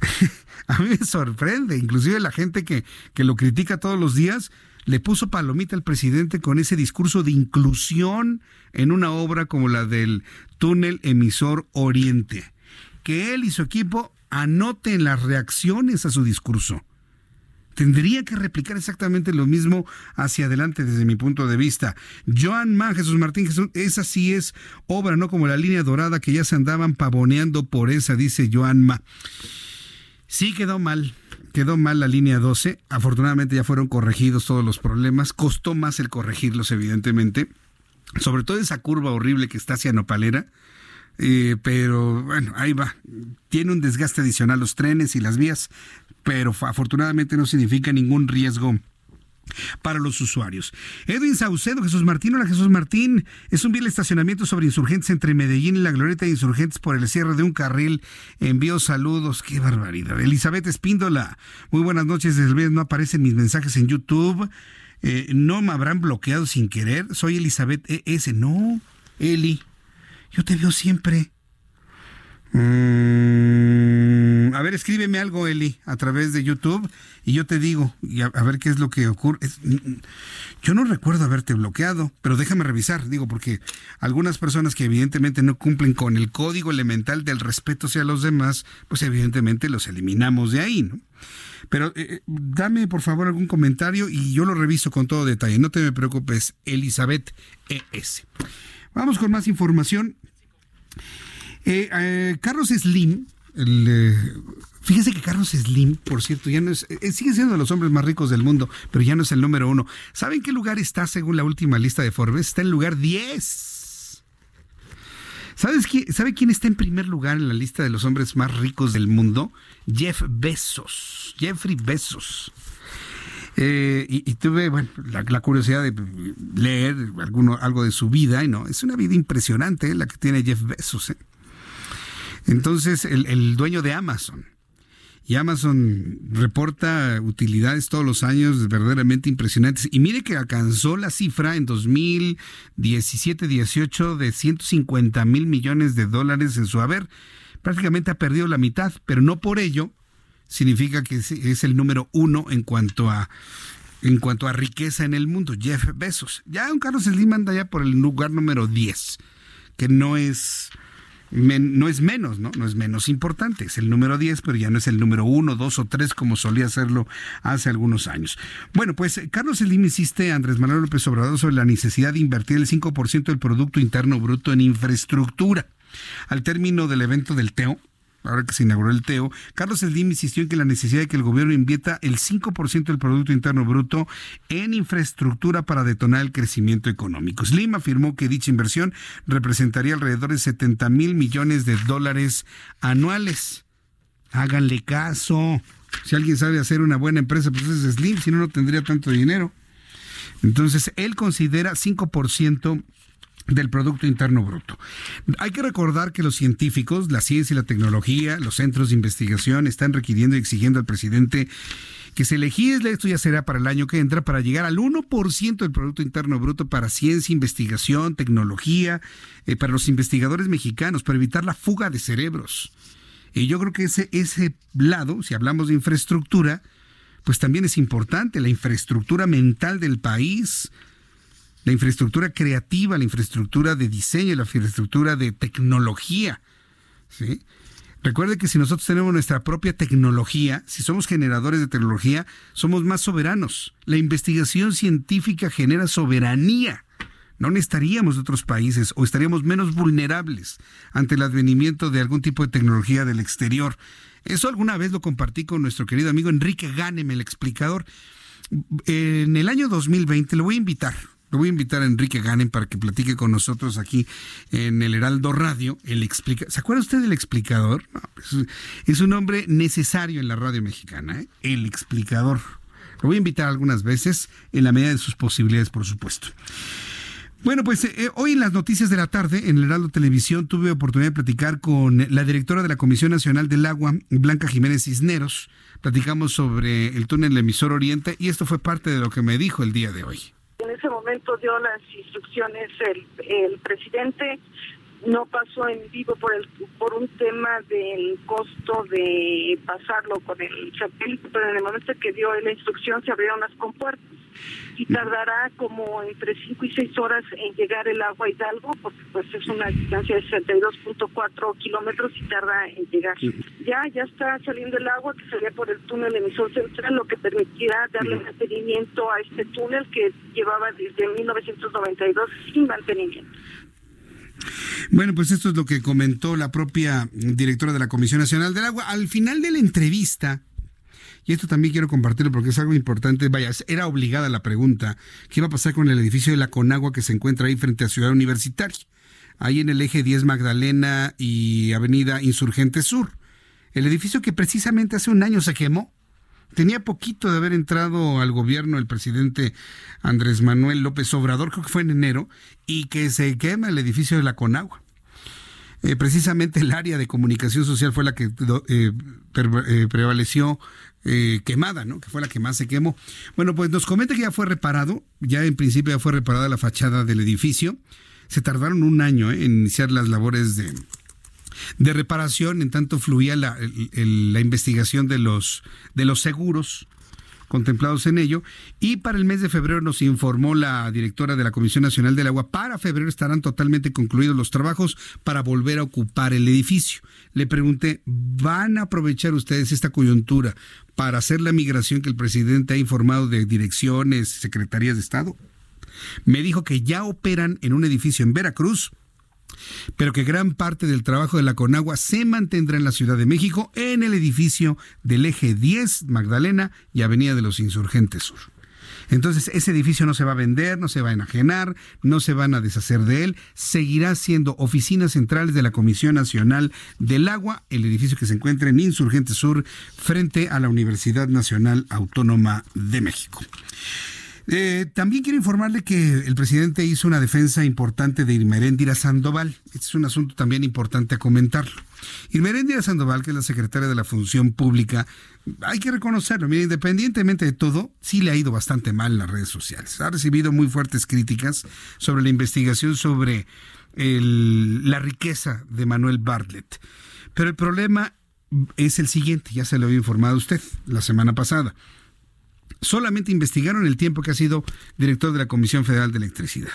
a mí me sorprende, inclusive la gente que, que lo critica todos los días, le puso palomita al presidente con ese discurso de inclusión en una obra como la del túnel emisor Oriente. Que él y su equipo anoten las reacciones a su discurso. Tendría que replicar exactamente lo mismo hacia adelante desde mi punto de vista. Joan Ma, Jesús Martín Jesús, esa sí es obra, no como la línea dorada que ya se andaban pavoneando por esa, dice Joan Ma. Sí quedó mal, quedó mal la línea 12. Afortunadamente ya fueron corregidos todos los problemas. Costó más el corregirlos, evidentemente. Sobre todo esa curva horrible que está hacia Nopalera. Eh, pero bueno, ahí va. Tiene un desgaste adicional los trenes y las vías, pero afortunadamente no significa ningún riesgo para los usuarios. Edwin Saucedo, Jesús Martín, hola Jesús Martín, es un bien estacionamiento sobre insurgentes entre Medellín y la Glorieta de Insurgentes por el cierre de un carril. Envío saludos, qué barbaridad. Elizabeth Espíndola, muy buenas noches, desde el no aparecen mis mensajes en YouTube. Eh, no me habrán bloqueado sin querer. Soy Elizabeth ES. No, Eli, yo te veo siempre. Mm, a ver, escríbeme algo, Eli, a través de YouTube y yo te digo, y a, ver qué es lo que ocurre. Mm, mm, yo no recuerdo haberte bloqueado, pero déjame revisar, digo, porque algunas personas que evidentemente no cumplen con el código elemental del respeto hacia los demás, pues evidentemente los eliminamos de ahí, ¿no? Pero eh, eh, dame por favor algún comentario y yo lo reviso con todo detalle. No te me preocupes, Elizabeth ES. Vamos con más información. Eh, eh, Carlos Slim, eh, fíjese que Carlos Slim, por cierto, ya no es, sigue siendo de los hombres más ricos del mundo, pero ya no es el número uno. ¿Saben qué lugar está según la última lista de Forbes? Está en el lugar 10. ¿Sabes ¿Sabe quién está en primer lugar en la lista de los hombres más ricos del mundo? Jeff Bezos. Jeffrey Bezos. y, tuve la, curiosidad de leer algo de su vida, y no, es una vida impresionante la que tiene Jeff Bezos. ¿eh? Entonces, el, dueño de Amazon. Y Amazon reporta utilidades todos los años verdaderamente impresionantes. Y mire que alcanzó la cifra en 2017-18 de 150 mil millones de dólares en su haber. Prácticamente ha perdido la mitad, pero no por ello significa que es el número uno en cuanto a en cuanto a riqueza en el mundo. Jeff Bezos. Ya un Carlos Slim anda ya por el lugar número 10, que no es no es menos, ¿no? No es menos importante, es el número 10, pero ya no es el número 1, 2 o 3 como solía hacerlo hace algunos años. Bueno, pues Carlos Slim insiste Andrés Manuel López Obrador sobre la necesidad de invertir el 5% del Producto Interno Bruto en infraestructura. Al término del evento del TEO, ahora que se inauguró el TEO, Carlos Slim insistió en que la necesidad de que el gobierno invierta el 5% del Producto Interno Bruto en infraestructura para detonar el crecimiento económico. Slim afirmó que dicha inversión representaría alrededor de 70 mil millones de dólares anuales. Háganle caso. Si alguien sabe hacer una buena empresa, pues es Slim, si no, no tendría tanto dinero. Entonces, él considera 5% del Producto Interno Bruto. Hay que recordar que los científicos, la ciencia y la tecnología, los centros de investigación están requiriendo y exigiendo al presidente que se legisle, esto ya será para el año que entra, para llegar al 1% del Producto Interno Bruto para ciencia, investigación, tecnología, eh, para los investigadores mexicanos, para evitar la fuga de cerebros. Y yo creo que ese, ese lado, si hablamos de infraestructura, pues también es importante, la infraestructura mental del país, la infraestructura creativa, la infraestructura de diseño, la infraestructura de tecnología. ¿sí? Recuerde que si nosotros tenemos nuestra propia tecnología, si somos generadores de tecnología, somos más soberanos. La investigación científica genera soberanía. No necesitaríamos de otros países o estaríamos menos vulnerables ante el advenimiento de algún tipo de tecnología del exterior. Eso alguna vez lo compartí con nuestro querido amigo Enrique Ganem, el explicador. En el año 2020 lo voy a invitar, lo voy a invitar a Enrique Ganem para que platique con nosotros aquí en el Heraldo Radio. El explica ¿Se acuerda usted del explicador? Pues, es un hombre necesario en la radio mexicana, ¿eh? el explicador. Lo voy a invitar algunas veces en la medida de sus posibilidades, por supuesto. Bueno, pues eh, hoy en las noticias de la tarde, en el Heraldo Televisión, tuve oportunidad de platicar con la directora de la Comisión Nacional del Agua, Blanca Jiménez Cisneros. Platicamos sobre el túnel emisor Oriente y esto fue parte de lo que me dijo el día de hoy. Momento dio las instrucciones el, el presidente no pasó en vivo por el por un tema del costo de pasarlo con el satélite, pero en el momento que dio la instrucción se abrieron las compuertas y tardará como entre 5 y 6 horas en llegar el agua a Hidalgo, porque pues es una distancia de 62.4 kilómetros y tarda en llegar. Ya, ya está saliendo el agua que salía por el túnel emisor central, lo que permitirá darle mantenimiento a este túnel que llevaba desde 1992 sin mantenimiento. Bueno, pues esto es lo que comentó la propia directora de la Comisión Nacional del Agua. Al final de la entrevista, y esto también quiero compartirlo porque es algo importante, vaya, era obligada la pregunta, ¿qué va a pasar con el edificio de la Conagua que se encuentra ahí frente a Ciudad Universitaria? Ahí en el eje 10 Magdalena y Avenida Insurgente Sur. El edificio que precisamente hace un año se quemó. Tenía poquito de haber entrado al gobierno el presidente Andrés Manuel López Obrador, creo que fue en enero, y que se quema el edificio de la Conagua. Eh, precisamente el área de comunicación social fue la que eh, eh, prevaleció quemada, ¿no? Que fue la que más se quemó. Bueno, pues nos comenta que ya fue reparado, ya en principio ya fue reparada la fachada del edificio. Se tardaron un año en iniciar las labores de, de reparación, en tanto fluía la, investigación de los, de los seguros contemplados en ello. Y para el mes de febrero nos informó la directora de la Comisión Nacional del Agua, para febrero estarán totalmente concluidos los trabajos para volver a ocupar el edificio. Le pregunté, ¿van a aprovechar ustedes esta coyuntura para hacer la migración que el presidente ha informado de direcciones, secretarías de Estado? Me dijo que ya operan en un edificio en Veracruz pero que gran parte del trabajo de la Conagua se mantendrá en la Ciudad de México en el edificio del eje 10 Magdalena y Avenida de los Insurgentes Sur. Entonces, ese edificio no se va a vender, no se va a enajenar, no se van a deshacer de él, seguirá siendo oficinas centrales de la Comisión Nacional del Agua, el edificio que se encuentra en Insurgente Sur, frente a la Universidad Nacional Autónoma de México. Eh, también quiero informarle que el presidente hizo una defensa importante de Irmeréndira Sandoval. Este es un asunto también importante a comentarlo. Irmeréndira Sandoval, que es la secretaria de la Función Pública, hay que reconocerlo, mira, independientemente de todo, sí le ha ido bastante mal en las redes sociales. Ha recibido muy fuertes críticas sobre la investigación sobre la riqueza de Manuel Bartlett. Pero el problema es el siguiente, ya se lo había informado usted la semana pasada solamente investigaron el tiempo que ha sido director de la Comisión Federal de Electricidad.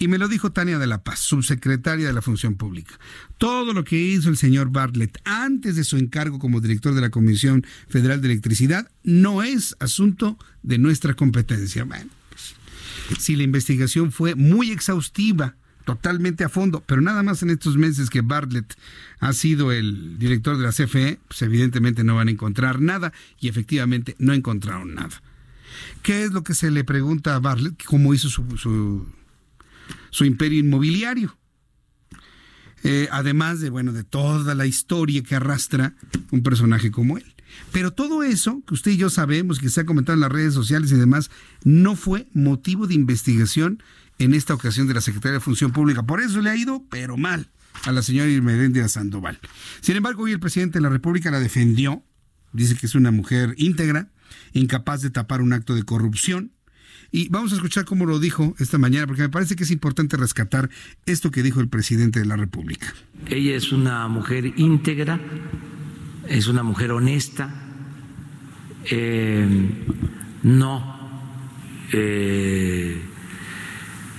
Y me lo dijo Tania de la Paz, subsecretaria de la Función Pública. Todo lo que hizo el señor Bartlett antes de su encargo como director de la Comisión Federal de Electricidad no es asunto de nuestra competencia. Bueno, pues, si la investigación fue muy exhaustiva, totalmente a fondo, pero nada más en estos meses que Bartlett ha sido el director de la CFE, pues evidentemente no van a encontrar nada y efectivamente no encontraron nada. ¿Qué es lo que se le pregunta a Bartlett? ¿Cómo hizo su, imperio inmobiliario? eh, además de, bueno, de toda la historia que arrastra un personaje como él. Pero todo eso que usted y yo sabemos, que se ha comentado en las redes sociales y demás, no fue motivo de investigación en esta ocasión de la Secretaría de Función Pública. Por eso le ha ido, pero mal, a la señora Irmeréndira Sandoval. Sin embargo, hoy el presidente de la República la defendió. Dice que es una mujer íntegra, incapaz de tapar un acto de corrupción. Y vamos a escuchar cómo lo dijo esta mañana, porque me parece que es importante rescatar esto que dijo el presidente de la República. Ella es una mujer íntegra, es una mujer honesta, eh, no eh,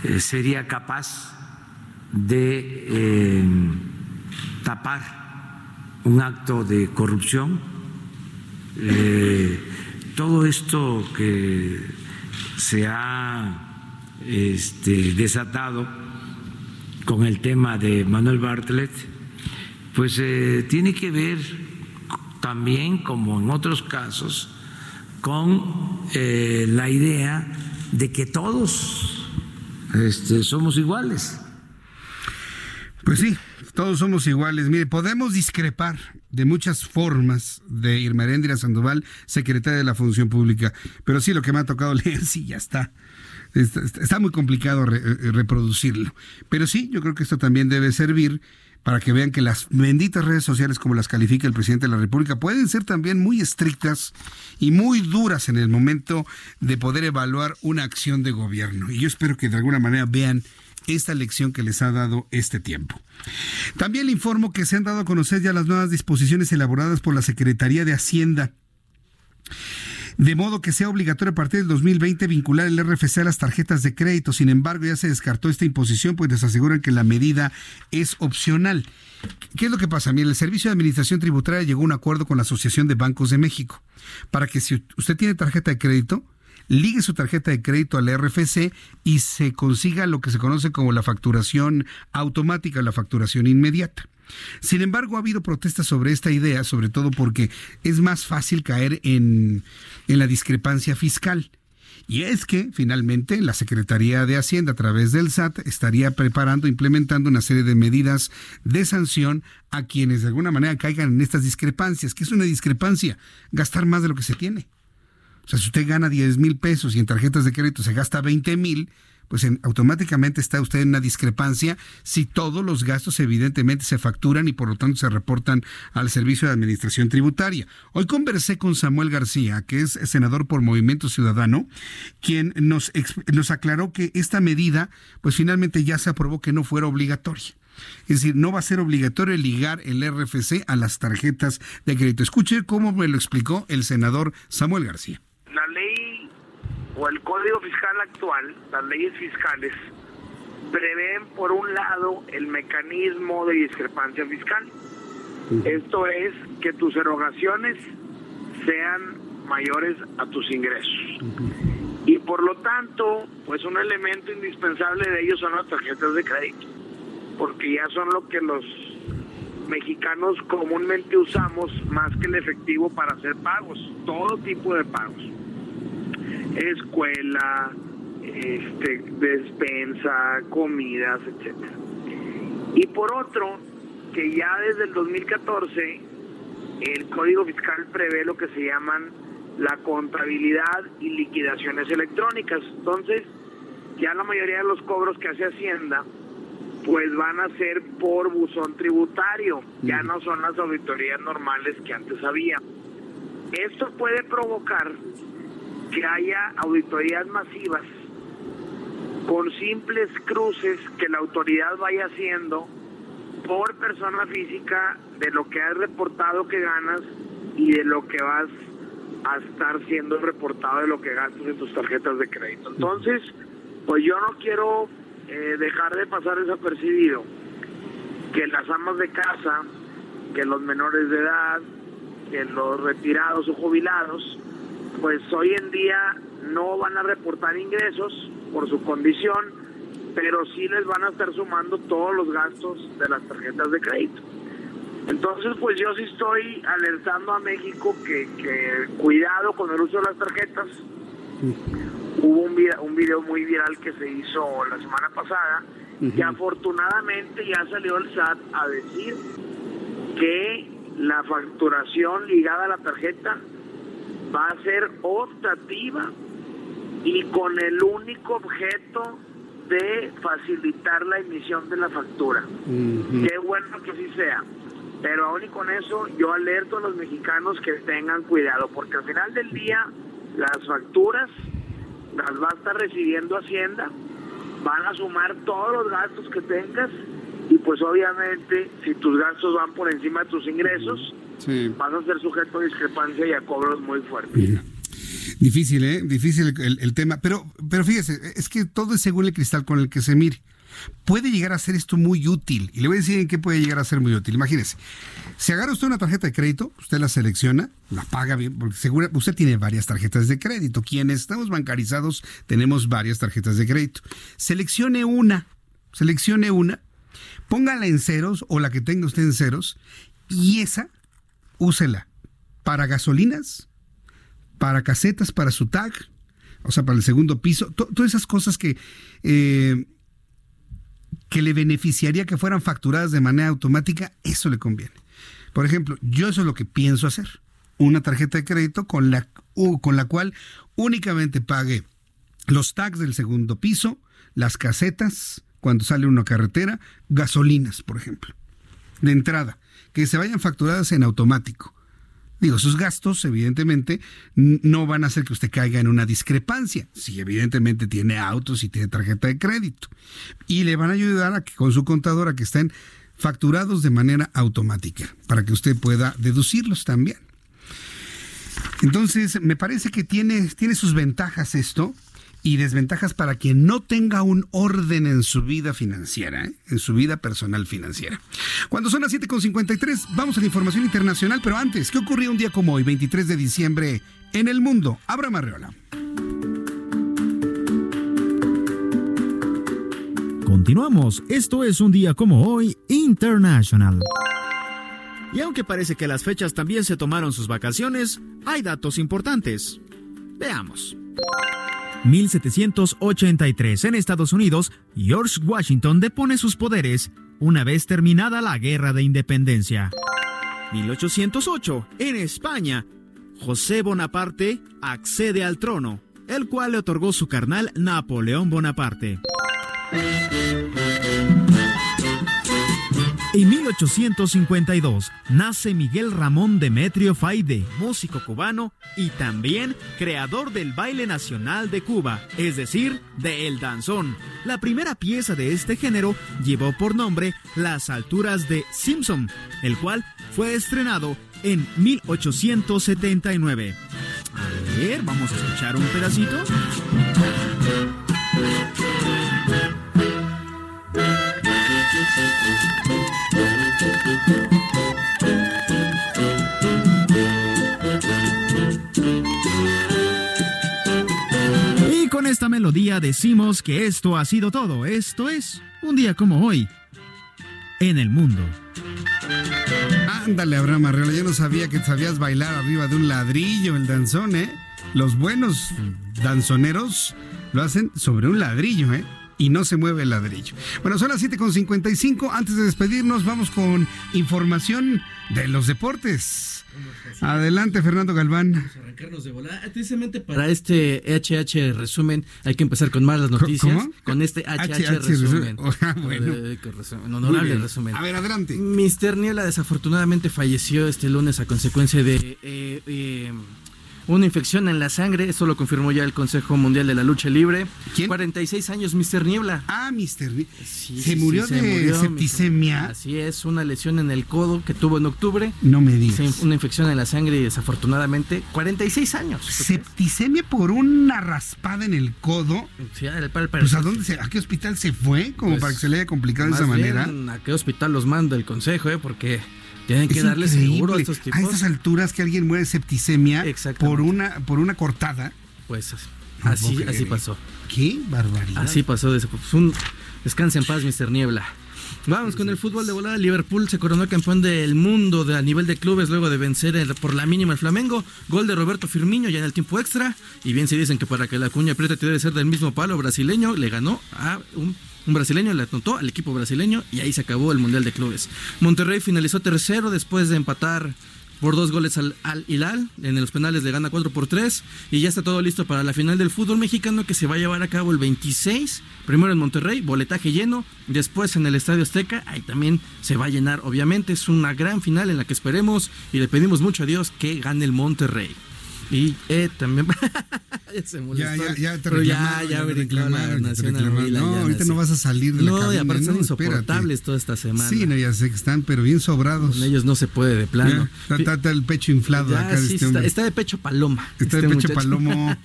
eh, sería capaz de tapar un acto de corrupción. Todo esto que se ha este, desatado con el tema de Manuel Bartlett, pues tiene que ver también, como en otros casos, con eh, la idea de que todos este, somos iguales. Pues sí, todos somos iguales. Mire, podemos discrepar de muchas formas de Irma Sandoval, secretaria de la Función Pública, pero sí lo que me ha tocado leer, sí, ya está. Está, muy complicado eh, reproducirlo. Pero sí, yo creo que esto también debe servir para que vean que las benditas redes sociales como las califica el presidente de la República pueden ser también muy estrictas y muy duras en el momento de poder evaluar una acción de gobierno. Y yo espero que de alguna manera vean esta lección que les ha dado este tiempo. También le informo que se han dado a conocer ya las nuevas disposiciones elaboradas por la Secretaría de Hacienda de modo que sea obligatorio a partir del 2020 vincular el RFC a las tarjetas de crédito. Sin embargo, ya se descartó esta imposición, pues les aseguran que la medida es opcional. ¿Qué es lo que pasa? Mire, el Servicio de Administración Tributaria llegó a un acuerdo con la Asociación de Bancos de México para que si usted tiene tarjeta de crédito, ligue su tarjeta de crédito al RFC y se consiga lo que se conoce como la facturación automática, la facturación inmediata. Sin embargo, ha habido protestas sobre esta idea, sobre todo porque es más fácil caer en, la discrepancia fiscal. Y es que finalmente la Secretaría de Hacienda a través del SAT estaría preparando, implementando una serie de medidas de sanción a quienes de alguna manera caigan en estas discrepancias. ¿Qué es una discrepancia? Gastar más de lo que se tiene. O sea, si usted gana 10 mil pesos y en tarjetas de crédito se gasta 20 mil, pues automáticamente está usted en una discrepancia si todos los gastos evidentemente se facturan y por lo tanto se reportan al Servicio de Administración Tributaria. Hoy conversé con Samuel García, que es senador por Movimiento Ciudadano, quien nos, nos aclaró que esta medida, pues finalmente ya se aprobó que no fuera obligatoria. Es decir, no va a ser obligatorio ligar el RFC a las tarjetas de crédito. Escuche cómo me lo explicó el senador Samuel García. La ley o el Código Fiscal actual, las leyes fiscales, prevén por un lado el mecanismo de discrepancia fiscal. Esto es que tus erogaciones sean mayores a tus ingresos. Y por lo tanto, pues un elemento indispensable de ellos son las tarjetas de crédito, porque ya son lo que los mexicanos comúnmente usamos más que el efectivo para hacer pagos, todo tipo de pagos escuela, este, despensa, comidas, etcétera. Y por otro, que ya desde el 2014 el Código Fiscal prevé lo que se llaman la contabilidad y liquidaciones electrónicas. Entonces, ya la mayoría de los cobros que hace Hacienda pues van a ser por buzón tributario, ya no son las auditorías normales que antes había. Esto puede provocar que haya auditorías masivas con simples cruces que la autoridad vaya haciendo por persona física de lo que has reportado que ganas y de lo que vas a estar siendo reportado de lo que gastas en tus tarjetas de crédito. Entonces, pues yo no quiero eh, dejar de pasar desapercibido que las amas de casa, que los menores de edad, que los retirados o jubilados, pues hoy en día no van a reportar ingresos por su condición, pero sí les van a estar sumando todos los gastos de las tarjetas de crédito. Entonces, pues yo sí estoy alertando a México que, que cuidado con el uso de las tarjetas. Hubo un video, un video muy viral que se hizo la semana pasada Y afortunadamente ya salió el SAT a decir que la facturación ligada a la tarjeta va a ser optativa y con el único objeto de facilitar la emisión de la factura. Qué bueno que así sea. Pero aún y con eso yo alerto a los mexicanos que tengan cuidado, porque al final del día las facturas las va a estar recibiendo Hacienda, van a sumar todos los gastos que tengas y pues obviamente si tus gastos van por encima de tus ingresos, vas a ser sujeto a discrepancia y a cobros muy fuertes. Difícil, ¿eh? Difícil el, el, tema. Pero, pero fíjese, es que todo es según el cristal con el que se mire. Puede llegar a ser esto muy útil. Y le voy a decir en qué puede llegar a ser muy útil. Imagínese, si agarra usted una tarjeta de crédito, usted la selecciona, la paga bien, porque segura, usted tiene varias tarjetas de crédito. Quienes estamos bancarizados tenemos varias tarjetas de crédito. Seleccione una, seleccione una, póngala en ceros o la que tenga usted en ceros y esa, úsela para gasolinas, para casetas, para su tag, o sea, para el segundo piso, todas esas cosas que, eh, que le beneficiaría que fueran facturadas de manera automática, eso le conviene. Por ejemplo, yo eso es lo que pienso hacer. Una tarjeta de crédito con la, con la cual únicamente pague los tags del segundo piso, las casetas, cuando sale una carretera, gasolinas, por ejemplo. De entrada, que se vayan facturadas en automático. Digo, sus gastos, evidentemente, no van a hacer que usted caiga en una discrepancia. Si evidentemente tiene autos y tiene tarjeta de crédito. Y le van a ayudar a que con su contadora que estén facturados de manera automática, para que usted pueda deducirlos también. Entonces, me parece que tiene, tiene sus ventajas esto y desventajas para quien no tenga un orden en su vida financiera, ¿eh? en su vida personal financiera. Cuando son las 7.53, vamos a la información internacional, pero antes, ¿qué ocurrió un día como hoy, 23 de diciembre, en el mundo? Abra Marreola. Continuamos, esto es un día como hoy, International. Y aunque parece que las fechas también se tomaron sus vacaciones, hay datos importantes. Veamos. 1783 en Estados Unidos, George Washington depone sus poderes una vez terminada la Guerra de Independencia. 1808 en España, José Bonaparte accede al trono, el cual le otorgó su carnal Napoleón Bonaparte. En 1852 nace Miguel Ramón Demetrio Faide, músico cubano y también creador del baile nacional de Cuba, es decir, de El Danzón. La primera pieza de este género llevó por nombre Las alturas de Simpson, el cual fue estrenado en 1879. A ver, vamos a escuchar un pedacito. Esta melodía decimos que esto ha sido todo. Esto es un día como hoy en el mundo. Ándale, Abraham Arreola, yo no sabía que sabías bailar arriba de un ladrillo el danzón, ¿eh? Los buenos danzoneros lo hacen sobre un ladrillo, ¿eh? y no se mueve el ladrillo. Bueno, son las 7.55. Antes de despedirnos, vamos con información de los deportes. Adelante, Fernando Galván. Vamos a arrancarnos de volada. Precisamente para este HH resumen, hay que empezar con más las noticias. ¿Cómo? Con este HH, resumen. Ah, bueno. Resumen, honorable resumen. A ver, adelante. Mister Niebla desafortunadamente falleció este lunes a consecuencia de eh, eh, una infección en la sangre, eso lo confirmó ya el Consejo Mundial de la Lucha Libre. ¿Quién? 46 años, Mr. Niebla. Ah, Mr. Niebla. Sí, ¿Se sí, murió sí, de murió, septicemia? Así es, una lesión en el codo que tuvo en octubre. No me digas. Una infección en la sangre y desafortunadamente 46 años. Septicemia por una raspada en el codo. Sí, el, el, Pues ¿a dónde se, a qué hospital se fue? Como Pues, para que se le haya complicado de esa manera. bien, ¿A qué hospital los manda el consejo, eh? Porque tienen que darle increíble. seguro a estos tipos. A estas alturas que alguien muere de septicemia por una, por una cortada. Pues No así, pasó. Qué barbaridad. Así pasó. pues, un descanse en paz, Mr. Niebla. Vamos con el fútbol de volada. Liverpool se coronó campeón del mundo de, a nivel de clubes luego de vencer el- por la mínima el Flamengo. Gol de Roberto Firmino ya en el tiempo extra. Y bien se dicen que para que la cuña apriete debe ser del mismo palo brasileño, le ganó a un Un brasileño le anotó al equipo brasileño y ahí se acabó el Mundial de Clubes. Monterrey finalizó tercero después de empatar por dos goles al, al, Hilal. En los penales le gana 4 por 3 y ya está todo listo para la final del fútbol mexicano que se va a llevar a cabo el 26. Primero en Monterrey, boletaje lleno. Después en el Estadio Azteca, ahí también se va a llenar, obviamente. Es una gran final en la que esperemos y le pedimos mucho a Dios que gane el Monterrey. Y eh, también. ya, ya, ya te Pero ya, ya me reclamaron. No, ahorita no vas a salir de la No, cabina. y aparte están no, insoportables toda esta semana. Sí, no, ya sé que están, pero bien sobrados. Con ellos no se puede de plano. Ya, está, está el pecho inflado Ya, acá sí, este está, de pecho paloma. Está de este pecho muchacho. palomo.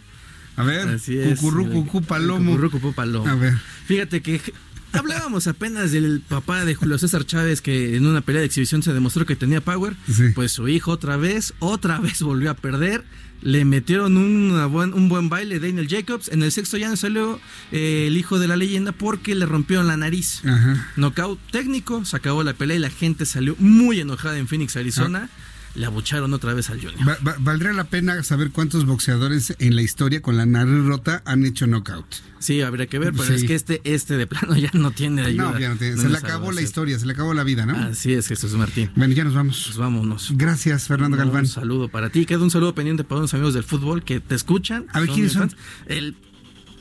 A ver, Así es. cucurru, cucú, palomo. Cucurru, cucú, palomo. A ver. Fíjate que hablábamos apenas del papá de Julio César Chávez que en una pelea de exhibición se demostró que tenía power. Sí. Pues su hijo otra vez, otra vez volvió a perder. Le metieron una buen, un buen baile Daniel Jacobs. En el sexto ya no salió eh, el hijo de la leyenda porque le rompieron la nariz. Ajá. Knockout técnico, se acabó la pelea y la gente salió muy enojada en Phoenix, Arizona. Le abucharon otra vez al Junior. Va- va- valdría la pena saber cuántos boxeadores en la historia con la nariz rota han hecho knockout. Sí, habría que ver, pero Sí. es que este, este de plano ya no tiene ayuda. No, ya no tiene- No se le acabó la historia, se le acabó la vida, ¿no? Así es, Jesús Martín. Bueno, ya nos vamos. Pues vámonos. Gracias, Fernando Galván. Un saludo para ti. Queda un saludo pendiente para unos amigos del fútbol que te escuchan. A ver, ¿quiénes son? El,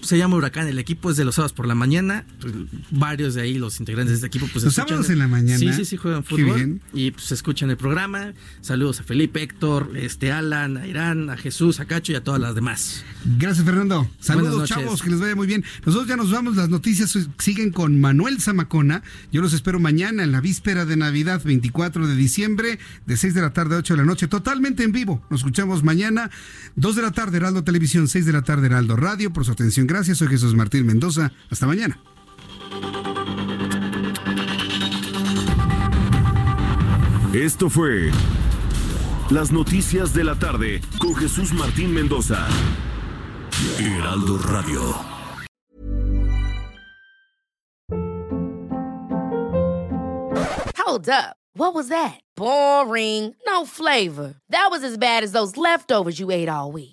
se llama Huracán. El equipo es de los sábados por la mañana. Pues, varios de ahí, los integrantes de este equipo, pues ¿Los sábados en la mañana? Sí, sí, sí, juegan Qué fútbol. bien. Y pues escuchan el programa. Saludos a Felipe, Héctor, este, Alan, a Irán, a Jesús, a Cacho y a todas las demás. Gracias, Fernando. Saludos, chavos, que les vaya muy bien. Nosotros ya nos vamos, las noticias siguen con Manuel Zamacona. Yo los espero mañana en la víspera de Navidad, 24 de diciembre, de 6 de la tarde a 8 de la noche, totalmente en vivo. Nos escuchamos mañana, 2 de la tarde, Heraldo Televisión, 6 de la tarde, Heraldo Radio. Por su atención, gracias. Soy Jesús Martín Mendoza. Hasta mañana. Esto fue Las Noticias de la Tarde con Jesús Martín Mendoza. Heraldo Radio. Hold up. What was that? Boring. No flavor. That was as bad as those leftovers you ate all week.